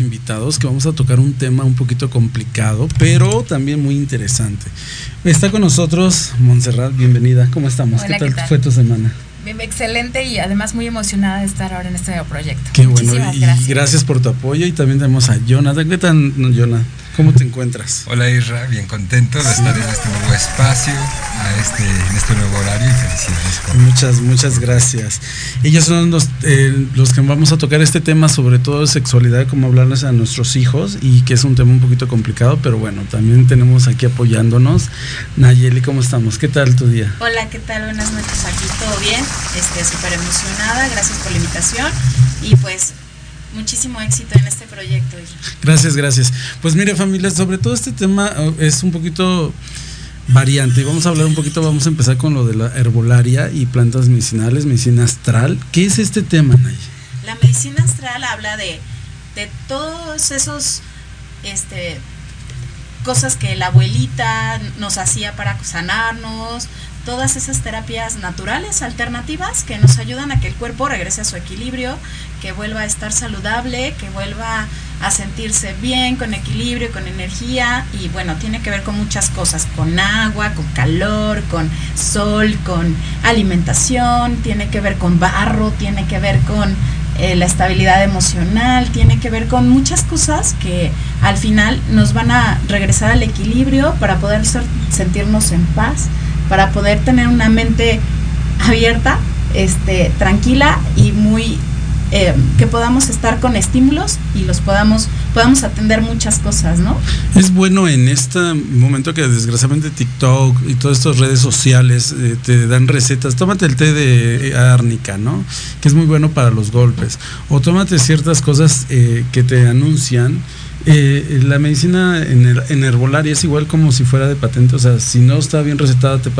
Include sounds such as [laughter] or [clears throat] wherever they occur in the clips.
invitados que vamos a tocar un tema un poquito complicado, pero también muy interesante. Está con nosotros Montserrat, bienvenida. ¿Cómo estamos? ¿Qué, tal fue tu semana? excelente y además muy emocionada de estar ahora en este nuevo proyecto. Qué bueno, y gracias. gracias por tu apoyo y también tenemos a Jonathan. ¿Qué tal, Jonathan? ¿Cómo te encuentras? Hola Isra, bien contento de estar en este nuevo espacio, a este, en este nuevo horario y felicidades. Muchas, muchas gracias. Ellos son los, eh, los que vamos a tocar este tema, sobre todo de sexualidad, como hablarles a nuestros hijos y que es un tema un poquito complicado, pero bueno, también tenemos aquí apoyándonos. Nayeli, ¿cómo estamos? ¿Qué tal tu día? Hola, ¿qué tal? Buenas noches, aquí todo bien, este, súper emocionada, gracias por la invitación y pues muchísimo éxito en este proyecto. Gracias, gracias. Pues mire familia, sobre todo este tema oh, es un poquito variante. Vamos a hablar un poquito, vamos a empezar con lo de la herbolaria y plantas medicinales, medicina astral. ¿Qué es este tema, Nay? La medicina astral habla de, de todos esos este, cosas que la abuelita nos hacía para sanarnos, todas esas terapias naturales, alternativas, que nos ayudan a que el cuerpo regrese a su equilibrio, que vuelva a estar saludable, que vuelva a sentirse bien, con equilibrio, con energía y bueno, tiene que ver con muchas cosas, con agua, con calor, con sol, con alimentación, tiene que ver con barro, tiene que ver con eh, la estabilidad emocional, tiene que ver con muchas cosas que al final nos van a regresar al equilibrio para poder sentirnos en paz, para poder tener una mente abierta, este, tranquila y muy eh, que podamos estar con estímulos y los podamos podamos atender muchas cosas, ¿no? Es bueno en este momento que desgraciadamente TikTok y todas estas redes sociales eh, te dan recetas. Tómate el té de árnica, ¿no? Que es muy bueno para los golpes. O tómate ciertas cosas eh, que te anuncian eh, la medicina en, en, herbolaria es igual como si fuera de patente, o sea, si no está bien recetada, te,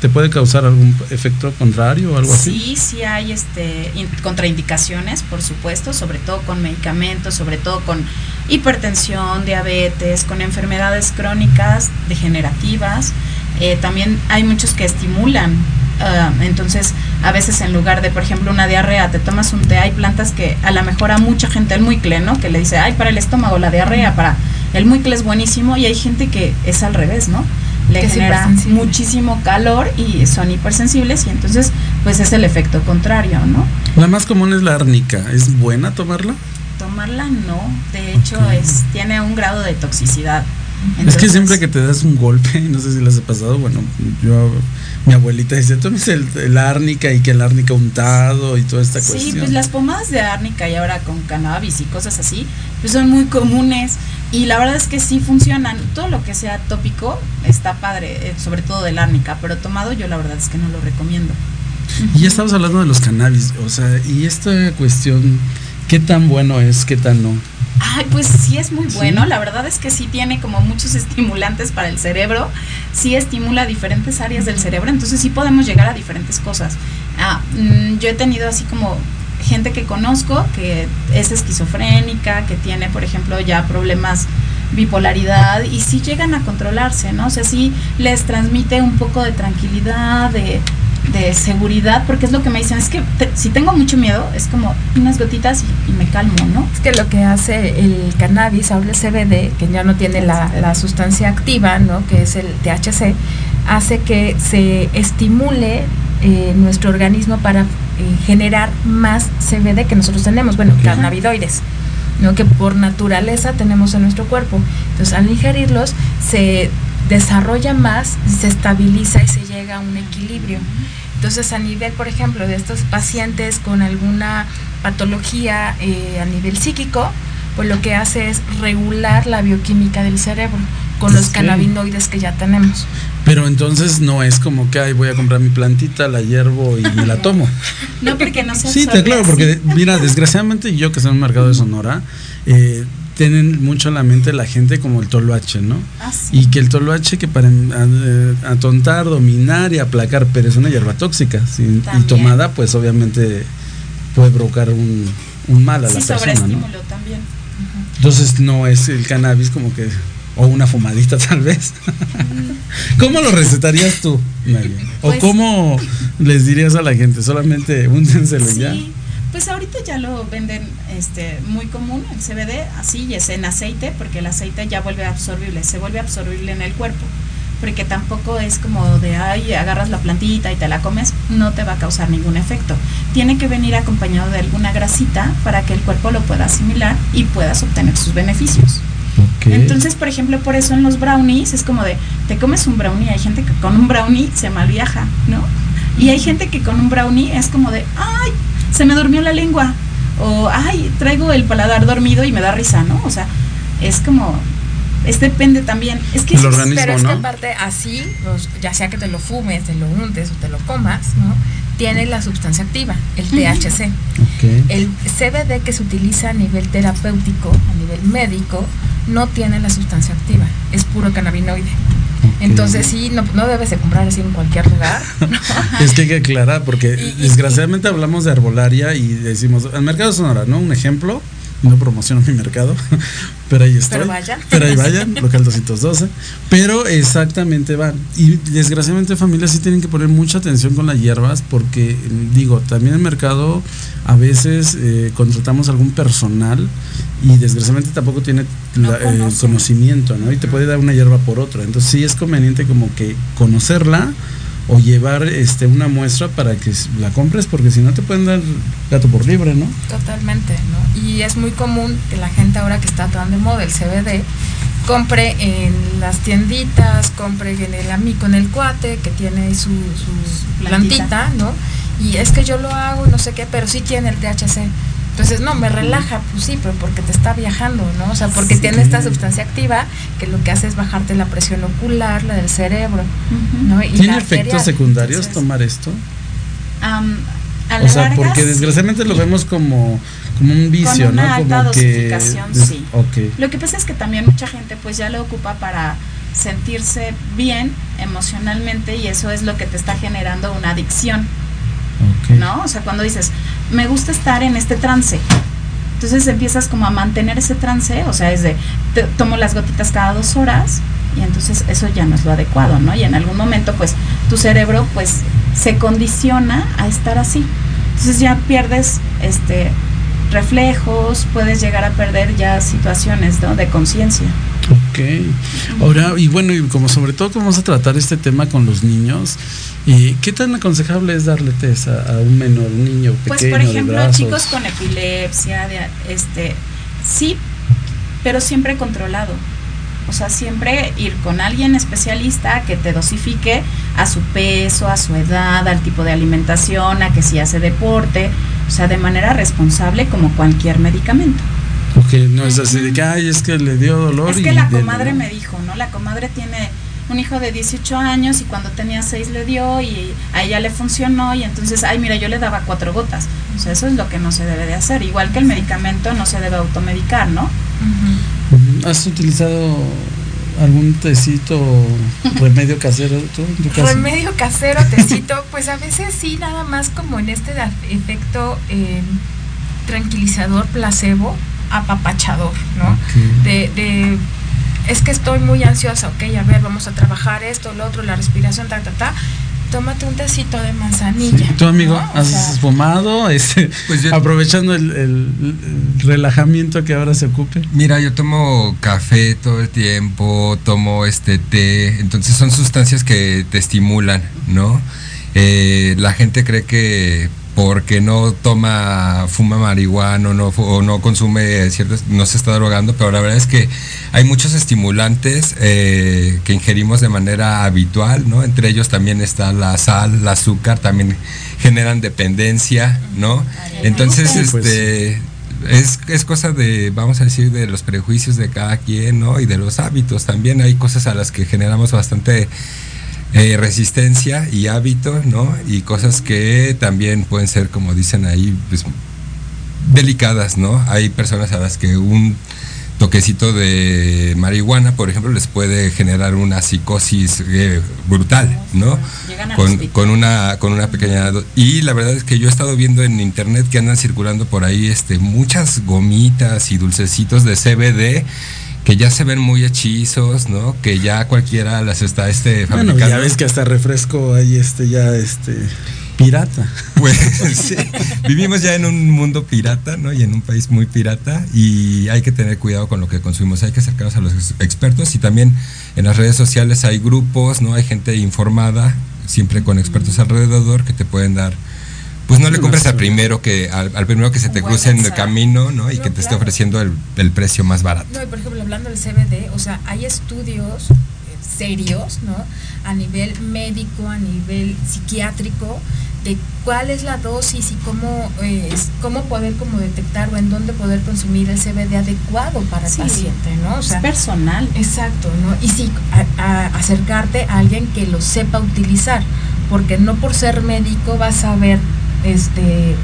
te puede causar algún efecto contrario o algo así. Sí, sí hay este, contraindicaciones, por supuesto, sobre todo con medicamentos, sobre todo con hipertensión, diabetes, con enfermedades crónicas degenerativas. Eh, también hay muchos que estimulan Ah, entonces, a veces en lugar de, por ejemplo, una diarrea, te tomas un té, hay plantas que a lo mejor a mucha gente, el muicle, ¿no? Que le dice, ay, para el estómago, la diarrea, para el muicle es buenísimo, y hay gente que es al revés, ¿no? Le genera muchísimo calor y son hipersensibles, y entonces, pues es el efecto contrario, ¿no? La más común es la árnica, ¿es buena tomarla? Tomarla no, de hecho, es, tiene un grado de toxicidad. Es que siempre que te das un golpe, [laughs] no sé si les ha pasado, bueno, yo mi abuelita dice, tomes el, el, árnica y que el árnica untado y toda esta cuestión. Sí, pues las pomadas de árnica y ahora con cannabis y cosas así, pues son muy comunes y la verdad es que sí funcionan. Todo lo que sea tópico está padre, eh, sobre todo del árnica, pero tomado yo la verdad es que no lo recomiendo. Y ya estamos hablando de los cannabis, o sea, y esta cuestión, ¿qué tan bueno es, qué tan no? Ay, pues sí es muy bueno. La verdad es que sí tiene como muchos [laughs] estimulantes para el cerebro. Sí estimula diferentes áreas del cerebro. Entonces sí podemos llegar a diferentes cosas. Ah, mm, yo he tenido así como gente que conozco que es esquizofrénica, que tiene, por ejemplo, ya problemas bipolaridad y sí llegan a controlarse, ¿no? O sea, sí les transmite un poco de tranquilidad, de, de seguridad, porque es lo que me dicen, es que si tengo mucho miedo, es como unas gotitas y, me calmo, ¿no? Es que lo que hace el cannabis, ahora el CBD, que ya no tiene la, la, sustancia activa, ¿no? Que es el THC, hace que se estimule eh, nuestro organismo para eh, generar más CBD que nosotros tenemos, bueno, cannabinoides. ¿no? que por naturaleza tenemos en nuestro cuerpo. Entonces, al ingerirlos, se desarrolla más, se estabiliza y se llega a un equilibrio. Entonces, a nivel, por ejemplo, de estos pacientes con alguna patología eh, a nivel psíquico, pues lo que hace es regular la bioquímica del cerebro con los cannabinoides que ya tenemos. Pero entonces no es como que ay, voy a comprar mi plantita, la hiervo y me la tomo. [laughs] no, porque no se Sí, claro, porque mira, desgraciadamente yo que en un mercado de Sonora, eh, tienen mucho en la mente la gente como el toloache, ¿no? Ah, y que el toloache que para atontar, dominar y aplacar, pero es una hierba tóxica, y tomada pues obviamente puede provocar un, mal a la persona, ¿no? también. Entonces no es el cannabis como que o una fumadita [laughs] tal vez. ¿Cómo lo recetarías tú, ¿O pues cómo les dirías a la gente? Solamente [laughs] úntenselo sí. ya. Pues ahorita ya lo venden este, muy común, el CBD, así, y es en aceite, porque el aceite ya vuelve absorbible, se vuelve absorbible en el cuerpo. Porque tampoco es como de, ay, agarras la plantita y te la comes, no te va a causar ningún efecto. Tiene que venir acompañado de alguna grasita para que el cuerpo lo pueda asimilar y puedas obtener sus beneficios. Entonces, por ejemplo, por eso en los brownies es como de, te comes un brownie, hay gente que con un brownie se malviaja, ¿no? Y hay gente que con un brownie es como de, ay, se me durmió la lengua. O, ay, traigo el paladar dormido y me da risa, ¿no? O sea, es como, es depende también. Es que, El organismo, pero es que ¿no? aparte así, los- ya sea que te lo fumes, te lo untes o te lo comas, ¿no? Tiene la sustancia activa, el THC. El CBD que se utiliza a nivel terapéutico, a nivel médico, no tiene la sustancia activa, es puro cannabinoide. Entonces sí, no, no debes de comprar así en cualquier lugar. [laughs] Es que hay que aclarar, porque Y- y- desgraciadamente hablamos de arbolaria y decimos, el mercado sonora, ¿no? Un ejemplo, no promociono mi mercado, [laughs] pero ahí estoy. Pero vayan. Pero ahí vayan, local 212. Pero exactamente van. Y desgraciadamente familias sí tienen que poner mucha atención con las hierbas, porque digo, también el mercado a veces eh, contratamos algún personal y desgraciadamente tampoco tiene No eh, conocimiento, ¿no? Y te puede dar una hierba por otra. Entonces sí es conveniente como que conocerla o llevar este una muestra para que la compres porque si no te pueden dar gato por libre, ¿no? Totalmente, ¿no? Y es muy común que la gente ahora que está tan de moda el CBD compre en las tienditas, compre en el amigo, en el cuate que tiene su, su Plantita. plantita, ¿no? Y es que yo lo hago y no sé qué, pero sí tiene el THC. Entonces, no, me relaja, pues sí, pero porque te está viajando, ¿no? O sea, porque Sí. tiene esta sustancia activa que lo que hace es bajarte la presión ocular, la del cerebro. ¿no? Y ¿Tiene efectos secundarios Entonces, tomar esto? Am, a O sea, larga, porque sí. desgraciadamente lo vemos como, como un vicio, Con una ¿no? alta Como que dosificación, sí. Ok. Lo que pasa es que también mucha gente pues ya lo ocupa para sentirse bien emocionalmente y eso es lo que te está generando una adicción, ¿no? O sea, cuando dices, me gusta estar en este trance, entonces empiezas como a mantener ese trance, o sea, es de, te- tomo las gotitas cada dos horas y entonces eso ya no es lo adecuado, ¿no? Y en algún momento pues tu cerebro pues se condiciona a estar así. Entonces ya pierdes este reflejos, puedes llegar a perder ya situaciones ¿no? de conciencia. Ok. Ahora, y bueno, y como sobre todo como vamos a tratar este tema con los niños, eh, ¿qué tan aconsejable es darle test a, a un menor, un niño pequeño Pues por ejemplo, chicos con epilepsia, de, este, sí, pero siempre controlado. O sea, siempre ir con alguien especialista que te dosifique a su peso, a su edad, al tipo de alimentación, a que si hace deporte, o sea, de manera responsable como cualquier medicamento. Ok, no es así de que, ay, es que le dio dolor Es y que la comadre me dijo, ¿no? La comadre tiene un hijo de 18 años y cuando tenía 6 le dio y a ella le funcionó y entonces, ay, mira, yo le daba cuatro gotas. O sea, eso es lo que no se debe de hacer. Igual que el medicamento no se debe automedicar, ¿no? ¿Has utilizado algún tecito, remedio casero tú en tu casa? Remedio casero, tecito, [laughs] pues a veces sí, nada más como en este efecto eh, tranquilizador, placebo, apapachador, ¿no? De, de, es que estoy muy ansiosa, ok, a ver, vamos a trabajar esto, lo otro, la respiración, ta, ta, ta. Tómate un tecito de manzanilla. Sí. ¿Tú, amigo, ¿no? O has sea, fumado? Este, [laughs] Pues yo- aprovechando el, el- el relajamiento que ahora se ocupe. Mira, yo tomo café todo el tiempo, tomo este té, entonces son sustancias que te estimulan, ¿no? Eh, la gente cree que porque no toma, fuma marihuana o no, o no consume ciertos, no se está drogando, pero la verdad es que hay muchos estimulantes eh, que ingerimos de manera habitual, ¿no? Entre ellos también está la sal, el azúcar, también generan dependencia, ¿no? Entonces, pues, este, es, es cosa de, vamos a decir, de los prejuicios de cada quien, ¿no? Y de los hábitos. También hay cosas a las que generamos bastante eh, resistencia y hábito, ¿no? Y cosas que también pueden ser, como dicen ahí, pues, delicadas, ¿no? Hay personas a las que un toquecito de marihuana, por ejemplo, les puede generar una psicosis eh, brutal, ¿no? Con, con una con una pequeña y la verdad es que yo he estado viendo en internet que andan circulando por ahí este muchas gomitas y dulcecitos de CBD que ya se ven muy hechizos, ¿no? Que ya cualquiera las está este Bueno, fabricando. ya ves que hasta refresco ahí este ya este pirata. Pues [laughs] sí, vivimos ya en un mundo pirata, ¿no? Y en un país muy pirata y hay que tener cuidado con lo que consumimos, hay que acercarnos a los expertos y también en las redes sociales hay grupos, ¿no? Hay gente informada, siempre con expertos alrededor que te pueden dar pues no le compres al primero que al, primero que se te cruce en el camino, ¿no? Y que te esté ofreciendo el, el, precio más barato. No, y por ejemplo, hablando del CBD, o sea, hay estudios eh, serios, ¿no? A nivel médico, a nivel psiquiátrico, de cuál es la dosis y cómo, eh, cómo poder como detectar o en dónde poder consumir el CBD adecuado para el paciente, ¿no? O sea, es personal. Exacto, ¿no? Y sí, a, acercarte a alguien que lo sepa utilizar, porque no por ser médico vas a ver este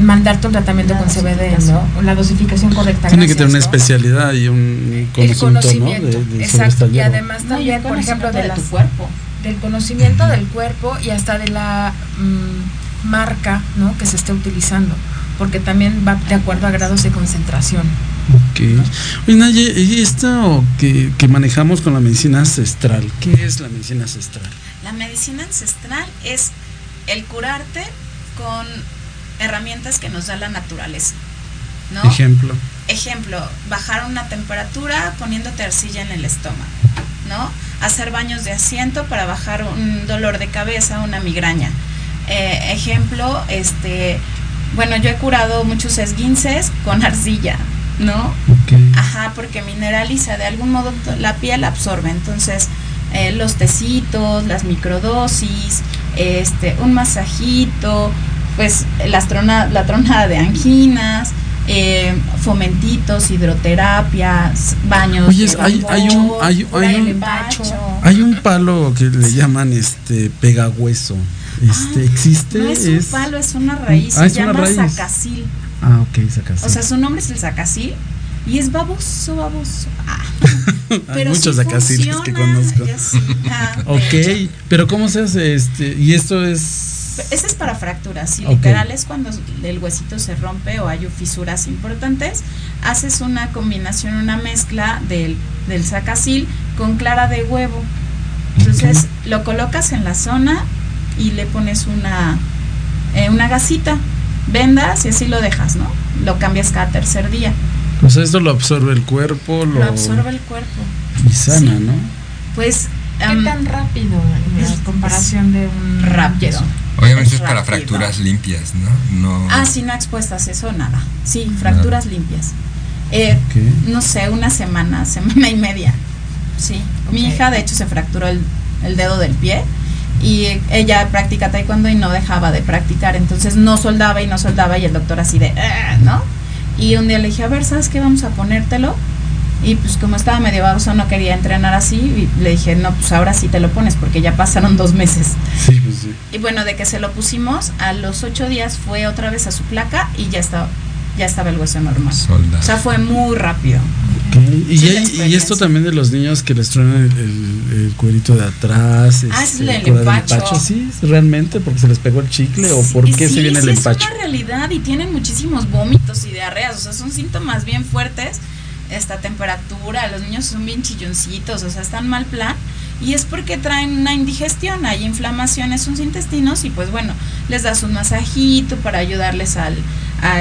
mandarte un tratamiento con CBD, ¿no? La dosificación correcta. Tiene que tener una especialidad y un conocimiento, Exacto. y además también, por ejemplo, de, tu cuerpo. Del conocimiento del cuerpo y hasta de la mm, marca, ¿no? Que se esté utilizando, porque también va de acuerdo a grados de concentración. Ok. Oye, Naye, ¿y esto que, que manejamos con la medicina ancestral? ¿Qué es la medicina ancestral? La medicina ancestral es el curarte con herramientas que nos da la naturaleza. ¿no? Ejemplo. Ejemplo, bajar una temperatura poniéndote arcilla en el estómago, ¿no? Hacer baños de asiento para bajar un dolor de cabeza, una migraña. Eh, ejemplo, este, bueno, yo he curado muchos esguinces con [laughs] arcilla, ¿no? Ajá, porque mineraliza, de algún modo la piel absorbe, entonces eh, los tecitos, las microdosis, este, un masajito, pues las la tronada de anginas, eh, fomentitos, hidroterapias, baños. Oye, hay, hay, un, hay, un, hay un palo que le llaman este pegagüeso. Este, ¿Existe? No es un palo, es una raíz. Ah, se llama sacacil. Ah, ok, sacacil. O sea, su nombre es el sacacil y es baboso, baboso. Ah. [laughs] Hay muchos sacaciles que conozco. Ah, [laughs] ok, pero ¿cómo se hace este? Y esto es ese es para fracturas, y literal es cuando el huesito se rompe o hay fisuras importantes, haces una combinación, una mezcla del, del sacacil con clara de huevo. Entonces lo colocas en la zona y le pones una, eh, una gasita, vendas y así lo dejas, ¿no? Lo cambias cada tercer día. Pues esto lo absorbe el cuerpo, lo, absorbe el cuerpo. Y sana, ¿no? Pues ¿Qué tan rápido en comparación de un rápido? Obviamente es, para fracturas limpias, ¿no? ¿no? Ah, sí, no expuestas, eso nada. Sí, fracturas limpias. Eh, no sé, una semana, [laughs] semana y media. Sí. Mi hija, de hecho, se fracturó el, dedo del pie y ella practica taekwondo y no dejaba de practicar. Entonces no soldaba y no soldaba y el doctor así de, ah", ¿no? Y un día le dije, a ver, ¿sabes qué? Vamos a ponértelo. Y pues como estaba medio baboso no quería entrenar así, y le dije, no, pues ahora sí te lo pones porque ya pasaron dos meses. Sí, pues sí. Y bueno, de que se lo pusimos, a los ocho días fue otra vez a su placa y ya estaba, ya estaba el hueso normal. O sea, fue muy rápido. Y, y, esto también de los niños que les truenan el, cuerito de atrás. Ah, es este, el empacho. Sí, realmente, porque se les pegó el chicle o por qué se viene el empacho. Es una realidad y tienen muchísimos vómitos y diarreas, o sea, son síntomas bien fuertes esta temperatura, los niños son bien chilloncitos, o sea, están mal plan. Y es porque traen una indigestión, hay inflamación en sus intestinos y pues bueno, les das un masajito para ayudarles al,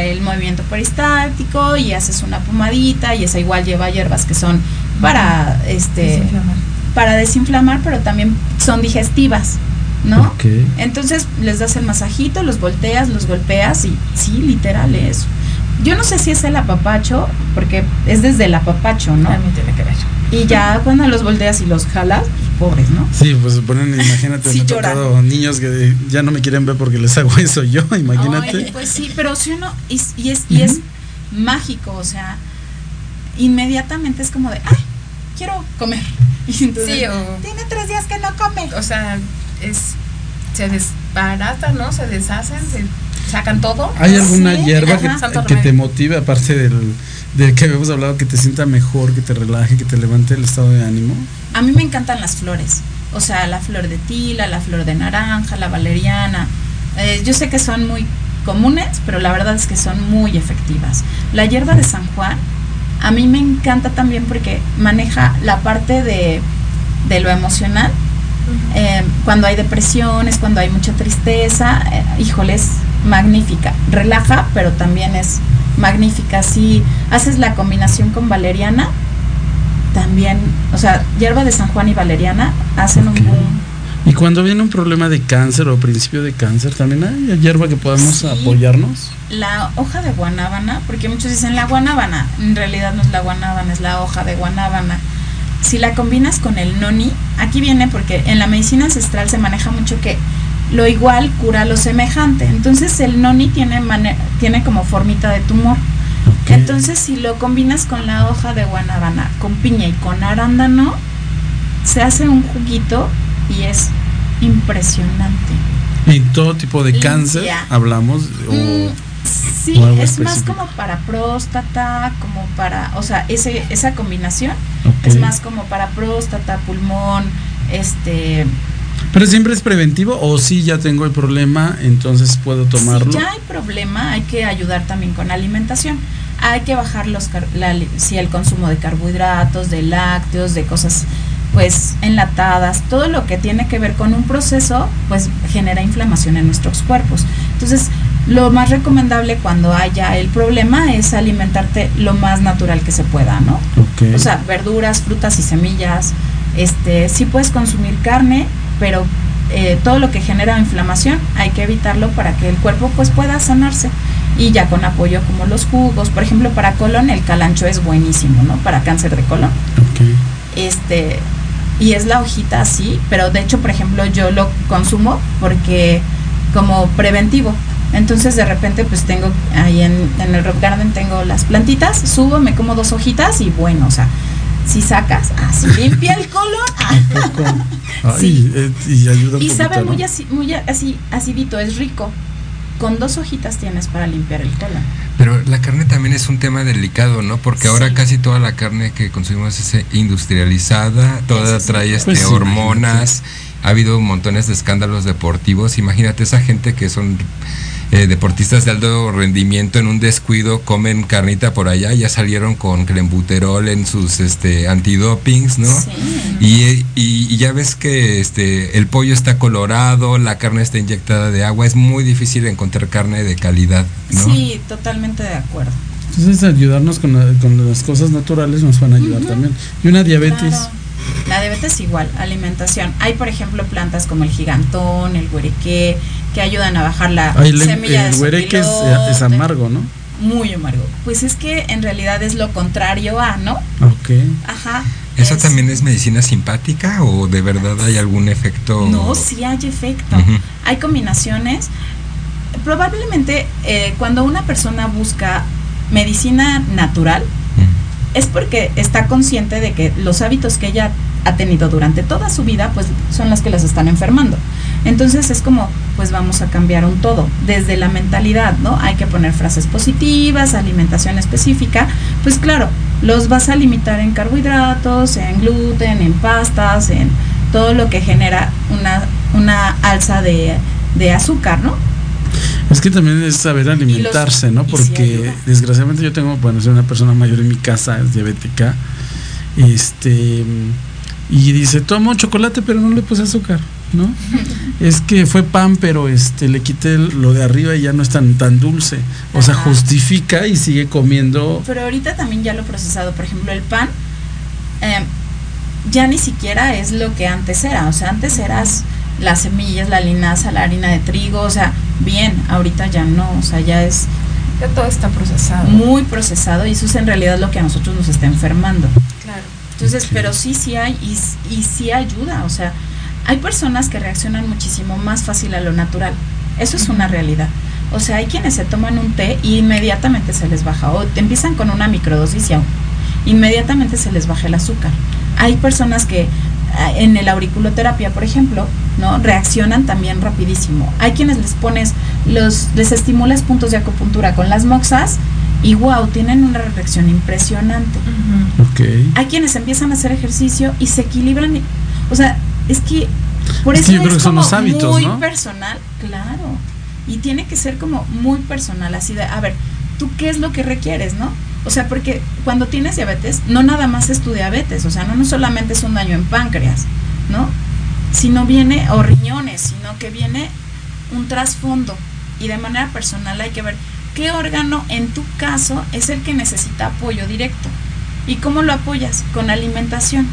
el movimiento peristático y haces una pomadita y esa igual lleva hierbas que son para este desinflamar. para desinflamar, pero también son digestivas. ¿No? Entonces les das el masajito, los volteas, los golpeas y sí, literal es yo no sé si es el apapacho, porque es desde el apapacho, ¿no? También tiene que ver. Y ya cuando los volteas y los jalas, pues pobres, ¿no? Sí, pues se ponen, [laughs] imagínate, sí, me niños que ya no me quieren ver porque les hago [laughs] eso yo, imagínate. pues sí, pero si uno, y, es, y es mágico, o sea, inmediatamente es como de, ay, quiero comer. [laughs] Y entonces, sí, o, tiene tres días que no come. O sea, es, se desbarata, ¿no? Se deshacen, se sacan todo. ¿Hay alguna hierba que, te motive, aparte del, del que habíamos hablado, que te sienta mejor, que te relaje, que te levante el estado de ánimo? A mí me encantan las flores. O sea, la flor de tila, la flor de naranja, la valeriana. Eh, yo sé que son muy comunes, pero la verdad es que son muy efectivas. La hierba de San Juan, a mí me encanta también porque maneja la parte de, de lo emocional, Eh, cuando hay depresiones, cuando hay mucha tristeza, eh, híjole, es magnífica. Relaja, pero también es magnífica. Si haces la combinación con valeriana, también, o sea, hierba de San Juan y valeriana hacen un boom. Y cuando viene un problema de cáncer o principio de cáncer, también hay hierba que podamos Sí. apoyarnos. La hoja de guanábana, porque muchos dicen la guanábana, en realidad no es la guanábana, es la hoja de guanábana. Si la combinas con el noni, aquí viene porque en la medicina ancestral se maneja mucho que lo igual cura lo semejante. Entonces el noni tiene, tiene como formita de tumor. Entonces si lo combinas con la hoja de guanábana, con piña y con arándano, se hace un juguito y es impresionante. Y todo tipo de Limpia. cáncer hablamos. O, Mm, sí, o es más como para próstata, como para, o sea, ese, esa combinación es más como para próstata, pulmón, este, Pero siempre es preventivo o si ya tengo el problema, entonces puedo tomarlo. si ya hay problema, hay que ayudar también con la alimentación. Hay que bajar los la si el consumo de carbohidratos, de lácteos, de cosas pues enlatadas, todo lo que tiene que ver con un proceso, pues genera inflamación en nuestros cuerpos. Entonces, lo más recomendable cuando haya el problema es alimentarte lo más natural que se pueda, ¿no? Ok. O sea, verduras, frutas y semillas. Este, sí puedes consumir carne, pero eh, todo lo que genera inflamación hay que evitarlo para que el cuerpo pues pueda sanarse. Y ya con apoyo como los jugos, por ejemplo, para colon el calancho es buenísimo, ¿no? Para cáncer de colon. Este, y es la hojita así, pero de hecho, por ejemplo, yo lo consumo porque como preventivo. Entonces de repente pues tengo ahí en, en el rock garden tengo las plantitas, subo, me como dos hojitas y bueno, o sea, si sacas, así [laughs] limpia el colon. ah, Sí. eh, y ayuda un y sabe muy así, muy así, acidito, es rico. Con dos hojitas tienes para limpiar el colon. Pero la carne también es un tema delicado, ¿no? Porque ahora Sí. casi toda la carne que consumimos es eh, industrializada, toda Eso sí. trae este, Pues sí, hormonas, ha habido montones de escándalos deportivos. Imagínate esa gente que son eh, deportistas de alto rendimiento en un descuido comen carnita por allá, ya salieron con clenbuterol en sus este antidopings, ¿no? Sí. Y, y- y ya ves que este el pollo está colorado, la carne está inyectada de agua, es muy difícil encontrar carne de calidad, ¿no? Sí, totalmente de acuerdo. Entonces ayudarnos con, la- con las cosas naturales nos van a ayudar también. Y una diabetes. Claro. La diabetes igual, alimentación. Hay, por ejemplo, plantas como el gigantón, el huerequé, que ayudan a bajar la Ay, el, semilla el de huereque es, amargo, ¿no? Muy amargo. Pues es que en realidad es lo contrario a, ¿no? Ok. Ajá. ¿Esa Es- también es medicina simpática o de verdad hay algún efecto? No, sí hay efecto. Hay combinaciones. Probablemente eh, cuando una persona busca medicina natural, Mm. es porque está consciente de que los hábitos que ella ha tenido durante toda su vida, pues son las que las están enfermando. Entonces es como, pues vamos a cambiar un todo, desde la mentalidad, ¿no? Hay que poner frases positivas, alimentación específica, pues claro, los vas a limitar en carbohidratos, en gluten, en pastas, en todo lo que genera una, una alza de, de azúcar, ¿no? Es que también es saber alimentarse, ¿no? Porque desgraciadamente yo tengo, bueno, soy una persona mayor en mi casa, es diabética. Este. Y dice, tomo chocolate, pero no le puse azúcar, ¿no? es que fue pan, pero este le quité lo de arriba y ya no es tan, tan dulce. O sea, justifica y sigue comiendo. Pero ahorita también ya lo he procesado, por ejemplo, el pan eh, ya ni siquiera es lo que antes era, o sea, antes eras las semillas, la linaza, la harina de trigo, o sea, bien, ahorita ya no, o sea, ya es Ya todo está procesado. muy procesado y eso es en realidad lo que a nosotros nos está enfermando. claro. Entonces, pero sí, sí hay y, y sí ayuda, o sea, hay personas que reaccionan muchísimo más fácil a lo natural, eso es una realidad. O sea, hay quienes se toman un té y inmediatamente se les baja, o te empiezan con una microdosis y aún- inmediatamente se les baja el azúcar. Hay personas que ah, en el auriculoterapia, por ejemplo, ¿no? reaccionan también rapidísimo. Hay quienes les pones los les estimulas puntos de acupuntura con las moxas y wow, tienen una reacción impresionante. Ujú. Ok. Hay quienes empiezan a hacer ejercicio y se equilibran. y- o sea, es que por Es eso que yo creo es que son como los hábitos, muy ¿no? personal, claro. Y tiene que ser como muy personal, así de, a ver, ¿tú qué es lo que requieres, no? O sea, porque cuando tienes diabetes, no nada más es tu diabetes, o sea, no, no solamente es un daño en páncreas, ¿no? sino viene, o riñones, sino que viene un trasfondo. Y de manera personal hay que ver qué órgano en tu caso es el que necesita apoyo directo. ¿Y cómo lo apoyas? Con alimentación.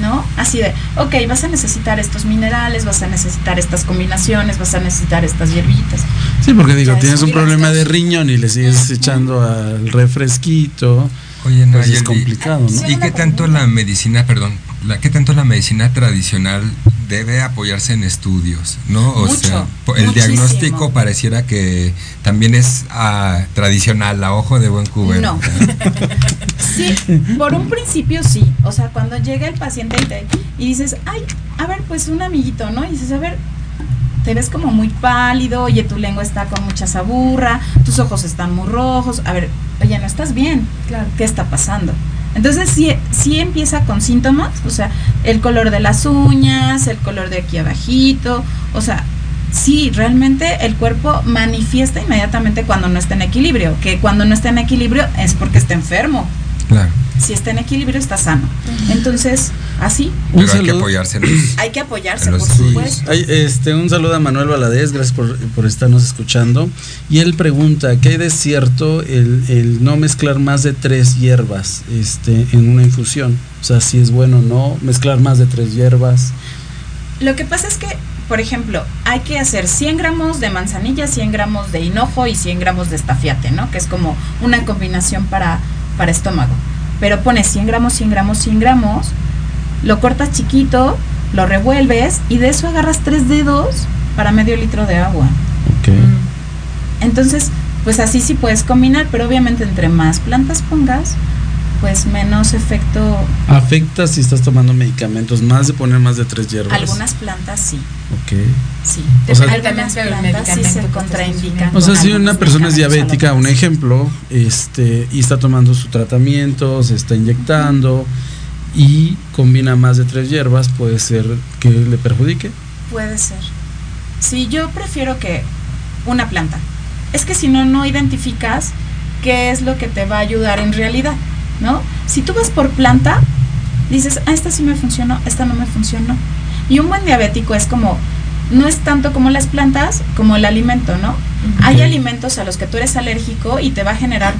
¿No? Así de, ok, vas a necesitar estos minerales, vas a necesitar estas combinaciones, vas a necesitar estas hierbitas. Sí, porque digo, tienes un problema de riñón y le sigues echando al refresquito. Oye, no, pues es complicado, ¿no? ¿Y qué tanto la medicina, perdón, la, qué tanto la medicina tradicional debe apoyarse en estudios, ¿no? O sea, el diagnóstico pareciera que también es uh, tradicional, a ojo de buen cubero. No. [laughs] sí, por un principio sí. O sea, cuando llega el paciente y, te, y dices, ay, a ver, pues un amiguito, ¿no? Y dices, a ver, te ves como muy pálido, oye, tu lengua está con mucha saburra, tus ojos están muy rojos, a ver, oye, no estás bien, claro. ¿qué está pasando? Entonces sí, sí empieza con síntomas, o sea, el color de las uñas, el color de aquí abajito, o sea, sí, realmente el cuerpo manifiesta inmediatamente cuando no está en equilibrio, que cuando no está en equilibrio es porque está enfermo. Claro. Si está en equilibrio está sano. Entonces, así. Pero hay que apoyarse. hay que apoyarse, por supuesto. Hay, este, un saludo a Manuel Valadez, gracias por, por, estarnos escuchando. Y él pregunta, ¿qué hay de cierto el, el, no mezclar más de tres hierbas este, en una infusión? O sea, si es bueno o no mezclar más de tres hierbas. Lo que pasa es que, por ejemplo, hay que hacer 100 gramos de manzanilla, 100 gramos de hinojo y 100 gramos de estafiate, ¿no? Que es como una combinación para, para estómago pero pones 100 gramos, 100 gramos, 100 gramos, lo cortas chiquito, lo revuelves y de eso agarras tres dedos para medio litro de agua. Okay. Entonces, pues así sí puedes combinar, pero obviamente entre más plantas pongas, pues menos efecto. ¿Afecta si estás tomando medicamentos más de poner más de tres hierbas? Algunas plantas sí. Ok. Sí. O sea, algunas plantas sí se contraindican. O sea, si una persona es diabética, un ejemplo, este, y está tomando su tratamiento, se está inyectando y combina más de tres hierbas, puede ser que le perjudique. Puede ser. Sí, yo prefiero que una planta. Es que si no, no identificas qué es lo que te va a ayudar en realidad. ¿No? Si tú vas por planta, dices, ah, esta sí me funcionó, esta no me funcionó. Y un buen diabético es como, no es tanto como las plantas, como el alimento, ¿no? Hay alimentos a los que tú eres alérgico y te va a generar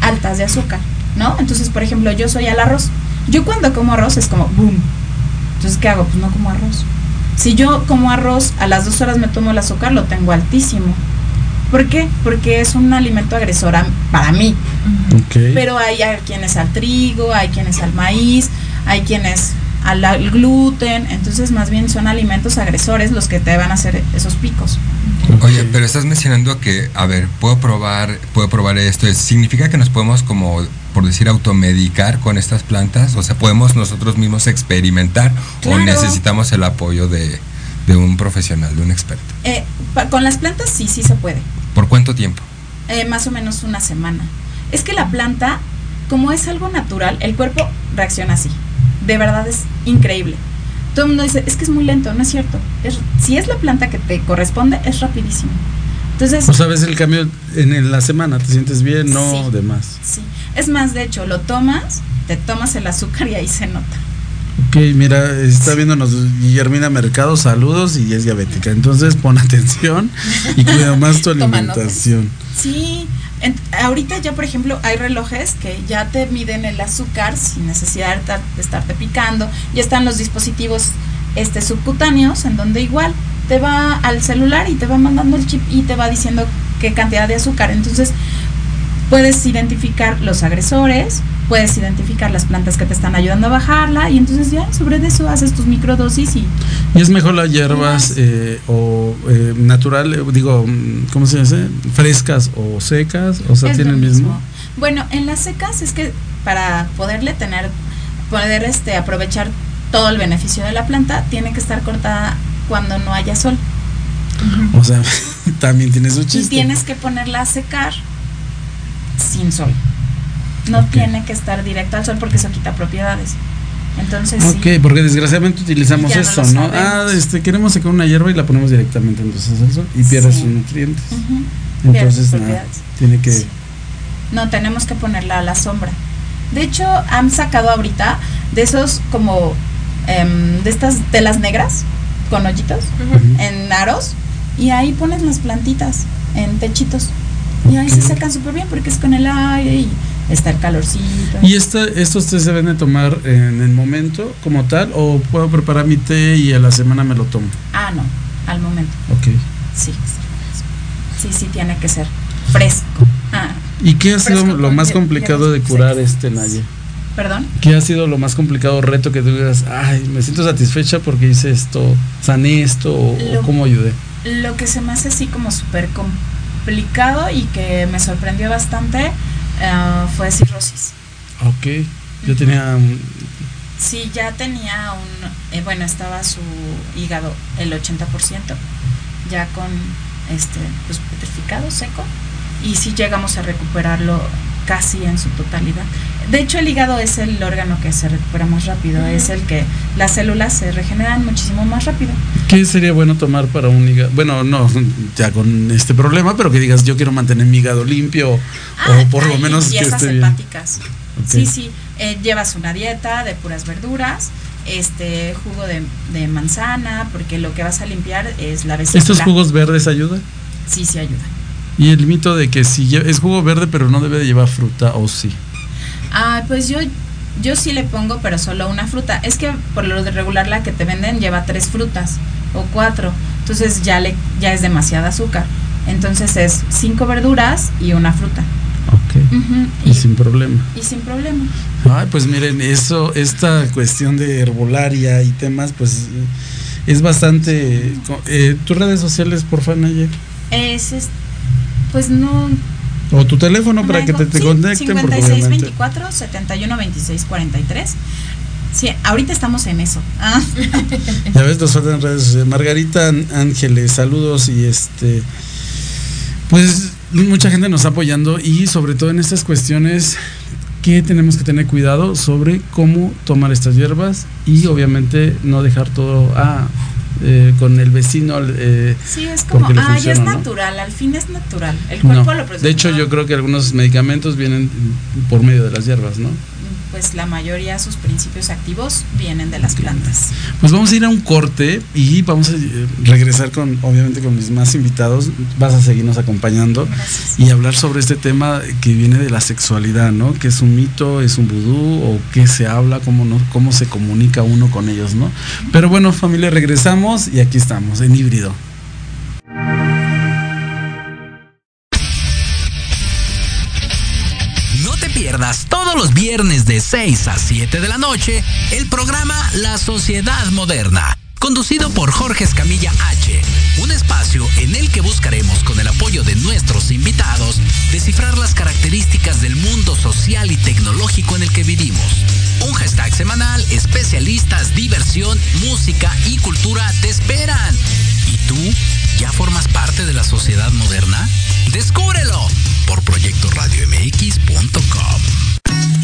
altas de azúcar, ¿no? Entonces, por ejemplo, yo soy al arroz. Yo cuando como arroz es como, boom. Entonces, ¿qué hago? Pues no como arroz. Si yo como arroz, a las dos horas me tomo el azúcar, lo tengo altísimo. ¿Por qué? Porque es un alimento agresor para mí. Okay. Pero hay, hay, quienes al trigo, hay quienes al maíz, hay quienes al, al, gluten, entonces más bien son alimentos agresores los que te van a hacer esos picos. Oye, pero estás mencionando que, a ver, puedo probar, puedo probar esto, ¿significa que nos podemos como, por decir, automedicar con estas plantas? O sea, ¿podemos nosotros mismos experimentar claro. o necesitamos el apoyo de, de un profesional, de un experto? Eh, con las plantas sí, sí se puede. ¿Por cuánto tiempo? Eh, más o menos una semana. Es que la planta, como es algo natural, el cuerpo reacciona así. De verdad es increíble. Todo el mundo dice, es que es muy lento, no es cierto. Es, si es la planta que te corresponde, es rapidísimo. Entonces, o sabes el cambio en la semana, te sientes bien, no sí, demás. Sí, es más, de hecho, lo tomas, te tomas el azúcar y ahí se nota. Ok, mira, está viéndonos Guillermina Mercado, saludos y es diabética. Entonces pon [laughs] atención y cuida más tu alimentación. Sí, en, ahorita ya por ejemplo hay relojes que ya te miden el azúcar sin necesidad de estarte picando. Ya están los dispositivos este, subcutáneos en donde igual te va al celular y te va mandando el chip y te va diciendo qué cantidad de azúcar. Entonces puedes identificar los agresores, puedes identificar las plantas que te están ayudando a bajarla y entonces ya sobre eso haces tus microdosis y... Y es mejor las hierbas eh, o eh, natural, digo, ¿cómo se dice? Frescas o secas, o sea, tienen el mismo. mismo. Bueno, en las secas es que para poderle tener, poder este, aprovechar todo el beneficio de la planta, tiene que estar cortada cuando no haya sol. Uh -huh. O sea, [laughs] también tiene su chiste. Y tienes que ponerla a secar sin sol. No okay. tiene que estar directo al sol porque eso quita propiedades. Entonces, ok, sí. porque desgraciadamente utilizamos Ya no eso, ¿no? Ah, este, queremos sacar una hierba y la ponemos directamente entonces al sol y pierde Sí. sus nutrientes. Entonces, nada, tiene que. Sí. No, tenemos que ponerla a la sombra. De hecho, han sacado ahorita de esos como em, de estas telas negras con hoyitos en aros y ahí pones las plantitas en techitos y ahí se Ok. secan súper bien porque es con el aire y está el calorcito. ¿Y esta, estos té se deben de tomar en el momento como tal o puedo preparar mi té y a la semana me lo tomo? Ah, no, al momento, Ok. sí. Sí, sí, tiene que ser fresco. Ah, ¿Y qué ha sido lo más complicado de curar este Naye? perdón. ¿Qué ha sido lo más complicado reto que tú digas, ay, me siento satisfecha porque hice esto, sané esto o, o Lo- cómo ayudé? Lo que se me hace así como súper complicado y que me sorprendió bastante ah, fue cirrosis. Ok. Yo tenía un- Sí, ya tenía un, eh, bueno, estaba su hígado el 80%, ya con este, pues petrificado, seco, y sí llegamos a recuperarlo casi en su totalidad. De hecho, el hígado es el órgano que se recupera más rápido, es el que las células se regeneran muchísimo más rápido. ¿Qué sería bueno tomar para un hígado? Bueno, no, ya con este problema, pero que digas, yo quiero mantener mi hígado limpio o por lo ah, y menos que esté bien. hepáticas. Sí, sí, eh, llevas una dieta de puras verduras, este jugo de, de manzana, porque lo que vas a limpiar es la vesícula. ¿Estos jugos verdes ayudan? Sí, sí ayuda. Y el mito de que si es jugo verde pero no debe de llevar fruta o sí. Ah, pues yo, yo sí le pongo, pero solo una fruta. Es que por lo de regular la que te venden lleva tres frutas o cuatro. Entonces ya, le, ya es demasiada azúcar. Entonces es cinco verduras y una fruta. Ok. Y, y, sin problema. y sin problema. Ay, pues miren, eso, esta cuestión de herbolaria y temas, pues es bastante. Eh, ¿Tus redes sociales, por favor, Naye? Es, es- pues no. O tu teléfono para que te, te sí, conecten, porque 56 obviamente. 24 71 26 43. Sí, ahorita estamos en eso. Ah. Ya ves, nos faltan redes sociales. Margarita Án- Ángeles, saludos y este. Pues mucha gente nos está apoyando y sobre todo en estas cuestiones que tenemos que tener cuidado sobre cómo tomar estas hierbas y obviamente no dejar todo ah, eh, con el vecino. eh, Sí, es como, ah, ya es funciona, ¿no? natural, al fin es natural. El cuerpo no. lo produce. De hecho, yo creo que algunos medicamentos vienen por medio de las hierbas, ¿no? Pues la mayoría, sus principios activos vienen de las plantas. Pues vamos a ir a un corte y vamos a eh, regresar con, obviamente, con mis más invitados. Vas a seguirnos acompañando Gracias. y hablar sobre este tema que viene de la sexualidad, ¿no? ¿Qué es un mito, es un vudú o qué se habla, cómo, no, cómo se comunica uno con ellos, ¿no? Pero bueno, familia, regresamos y aquí estamos, en híbrido. Los viernes de 6 a 7 de la noche el programa La Sociedad Moderna, conducido por Jorge Escamilla H, un espacio en el que buscaremos con el apoyo de nuestros invitados descifrar las características del mundo social y tecnológico en el que vivimos. Un hashtag semanal, especialistas, diversión, música y cultura te esperan. ¿Y tú ya formas parte de la sociedad moderna? ¡Descúbrelo! por proyectoradiomx.com.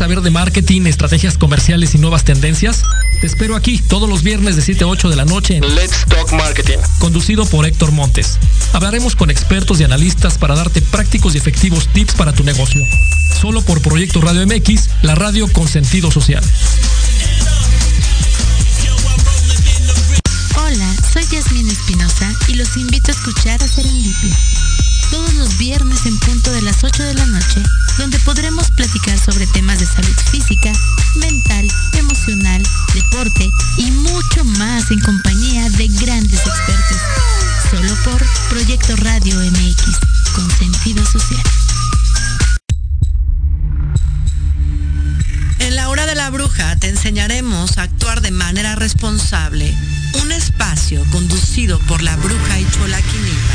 Saber de marketing, estrategias comerciales y nuevas tendencias? Te espero aquí todos los viernes de 7 a 8 de la noche en Let's Talk Marketing. conducido por Héctor Montes. Hablaremos con expertos y analistas para darte prácticos y efectivos tips para tu negocio. Solo por Proyecto Radio MX, la radio con sentido social. Hola, soy Yasmín Espinosa y los invito a escuchar a Serendipia. Todos los viernes en punto de las 8 de la noche, donde podremos platicar sobre temas de salud física, mental, emocional, deporte y mucho más en compañía de grandes expertos. Solo por Proyecto Radio MX, con sentido social. En la hora de la bruja te enseñaremos a actuar de manera responsable. Un espacio conducido por la bruja y Chola Quinipa,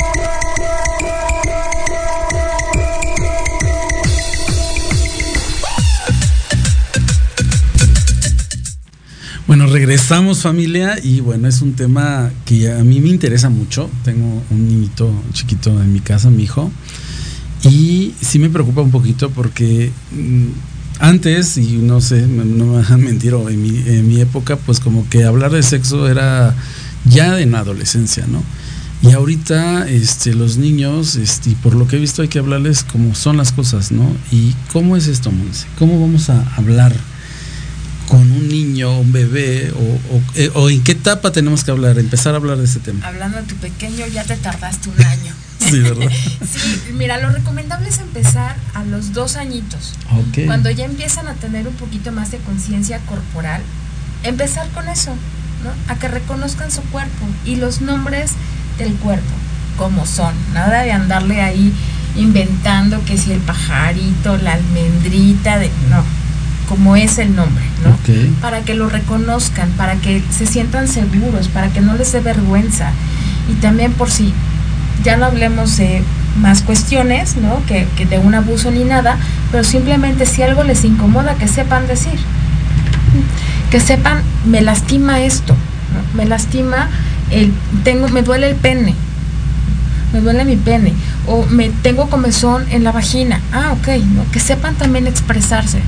Bueno, regresamos familia y bueno, es un tema que a mí me interesa mucho. Tengo un niñito chiquito en mi casa, mi hijo, y sí me preocupa un poquito porque mm, antes, y no sé, no me van a mentir, o en mi, en mi época, pues como que hablar de sexo era ya en la adolescencia, ¿no? Y ahorita este, los niños, este, por lo que he visto, hay que hablarles cómo son las cosas, ¿no? Y cómo es esto, Monse. ¿Cómo vamos a hablar con un niño, un bebé, o, o, eh, o en qué etapa tenemos que hablar, empezar a hablar de ese tema? Hablando de tu pequeño, ya te tardaste un año. [laughs] Sí, ¿verdad? sí, mira, lo recomendable es empezar a los dos añitos. Cuando ya empiezan a tener un poquito más de conciencia corporal, empezar con eso, ¿no? A que reconozcan su cuerpo y los nombres del cuerpo, como son. Nada de andarle ahí inventando que si el pajarito, la almendrita, de no, como es el nombre, ¿no? Para que lo reconozcan, para que se sientan seguros, para que no les dé vergüenza. Y también por si ya no hablemos de más cuestiones, ¿no? Que, que de un abuso ni nada, pero simplemente si algo les incomoda, que sepan decir. Que sepan, me lastima esto, ¿no? me lastima el, tengo, me duele el pene, me duele mi pene, o me tengo comezón en la vagina. Ah, ok, ¿no? Que sepan también expresarse.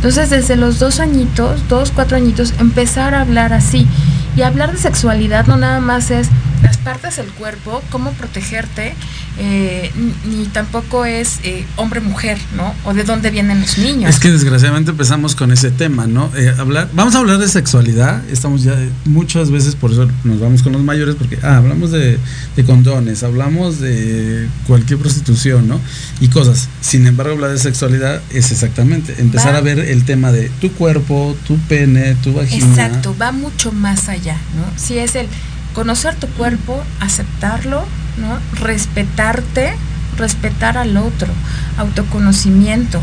Entonces, desde los dos añitos, dos, cuatro añitos, empezar a hablar así. Y hablar de sexualidad no nada más es las partes del cuerpo, cómo protegerte, eh, ni, tampoco es eh, hombre-mujer, ¿no? O de dónde vienen los niños. Es que desgraciadamente empezamos con ese tema, ¿no? Eh, hablar, vamos a hablar de sexualidad, estamos ya muchas veces, por eso nos vamos con los mayores, porque ah, hablamos de, de condones, hablamos de cualquier prostitución, ¿no? Y cosas. Sin embargo, hablar de sexualidad es exactamente empezar Va. a ver el tema de tu cuerpo, tu pene, tu vagina. Exacto, va mucho más allá, ¿no? Si es el conocer tu cuerpo, aceptarlo, ¿no? Respetarte, respetar al otro, autoconocimiento.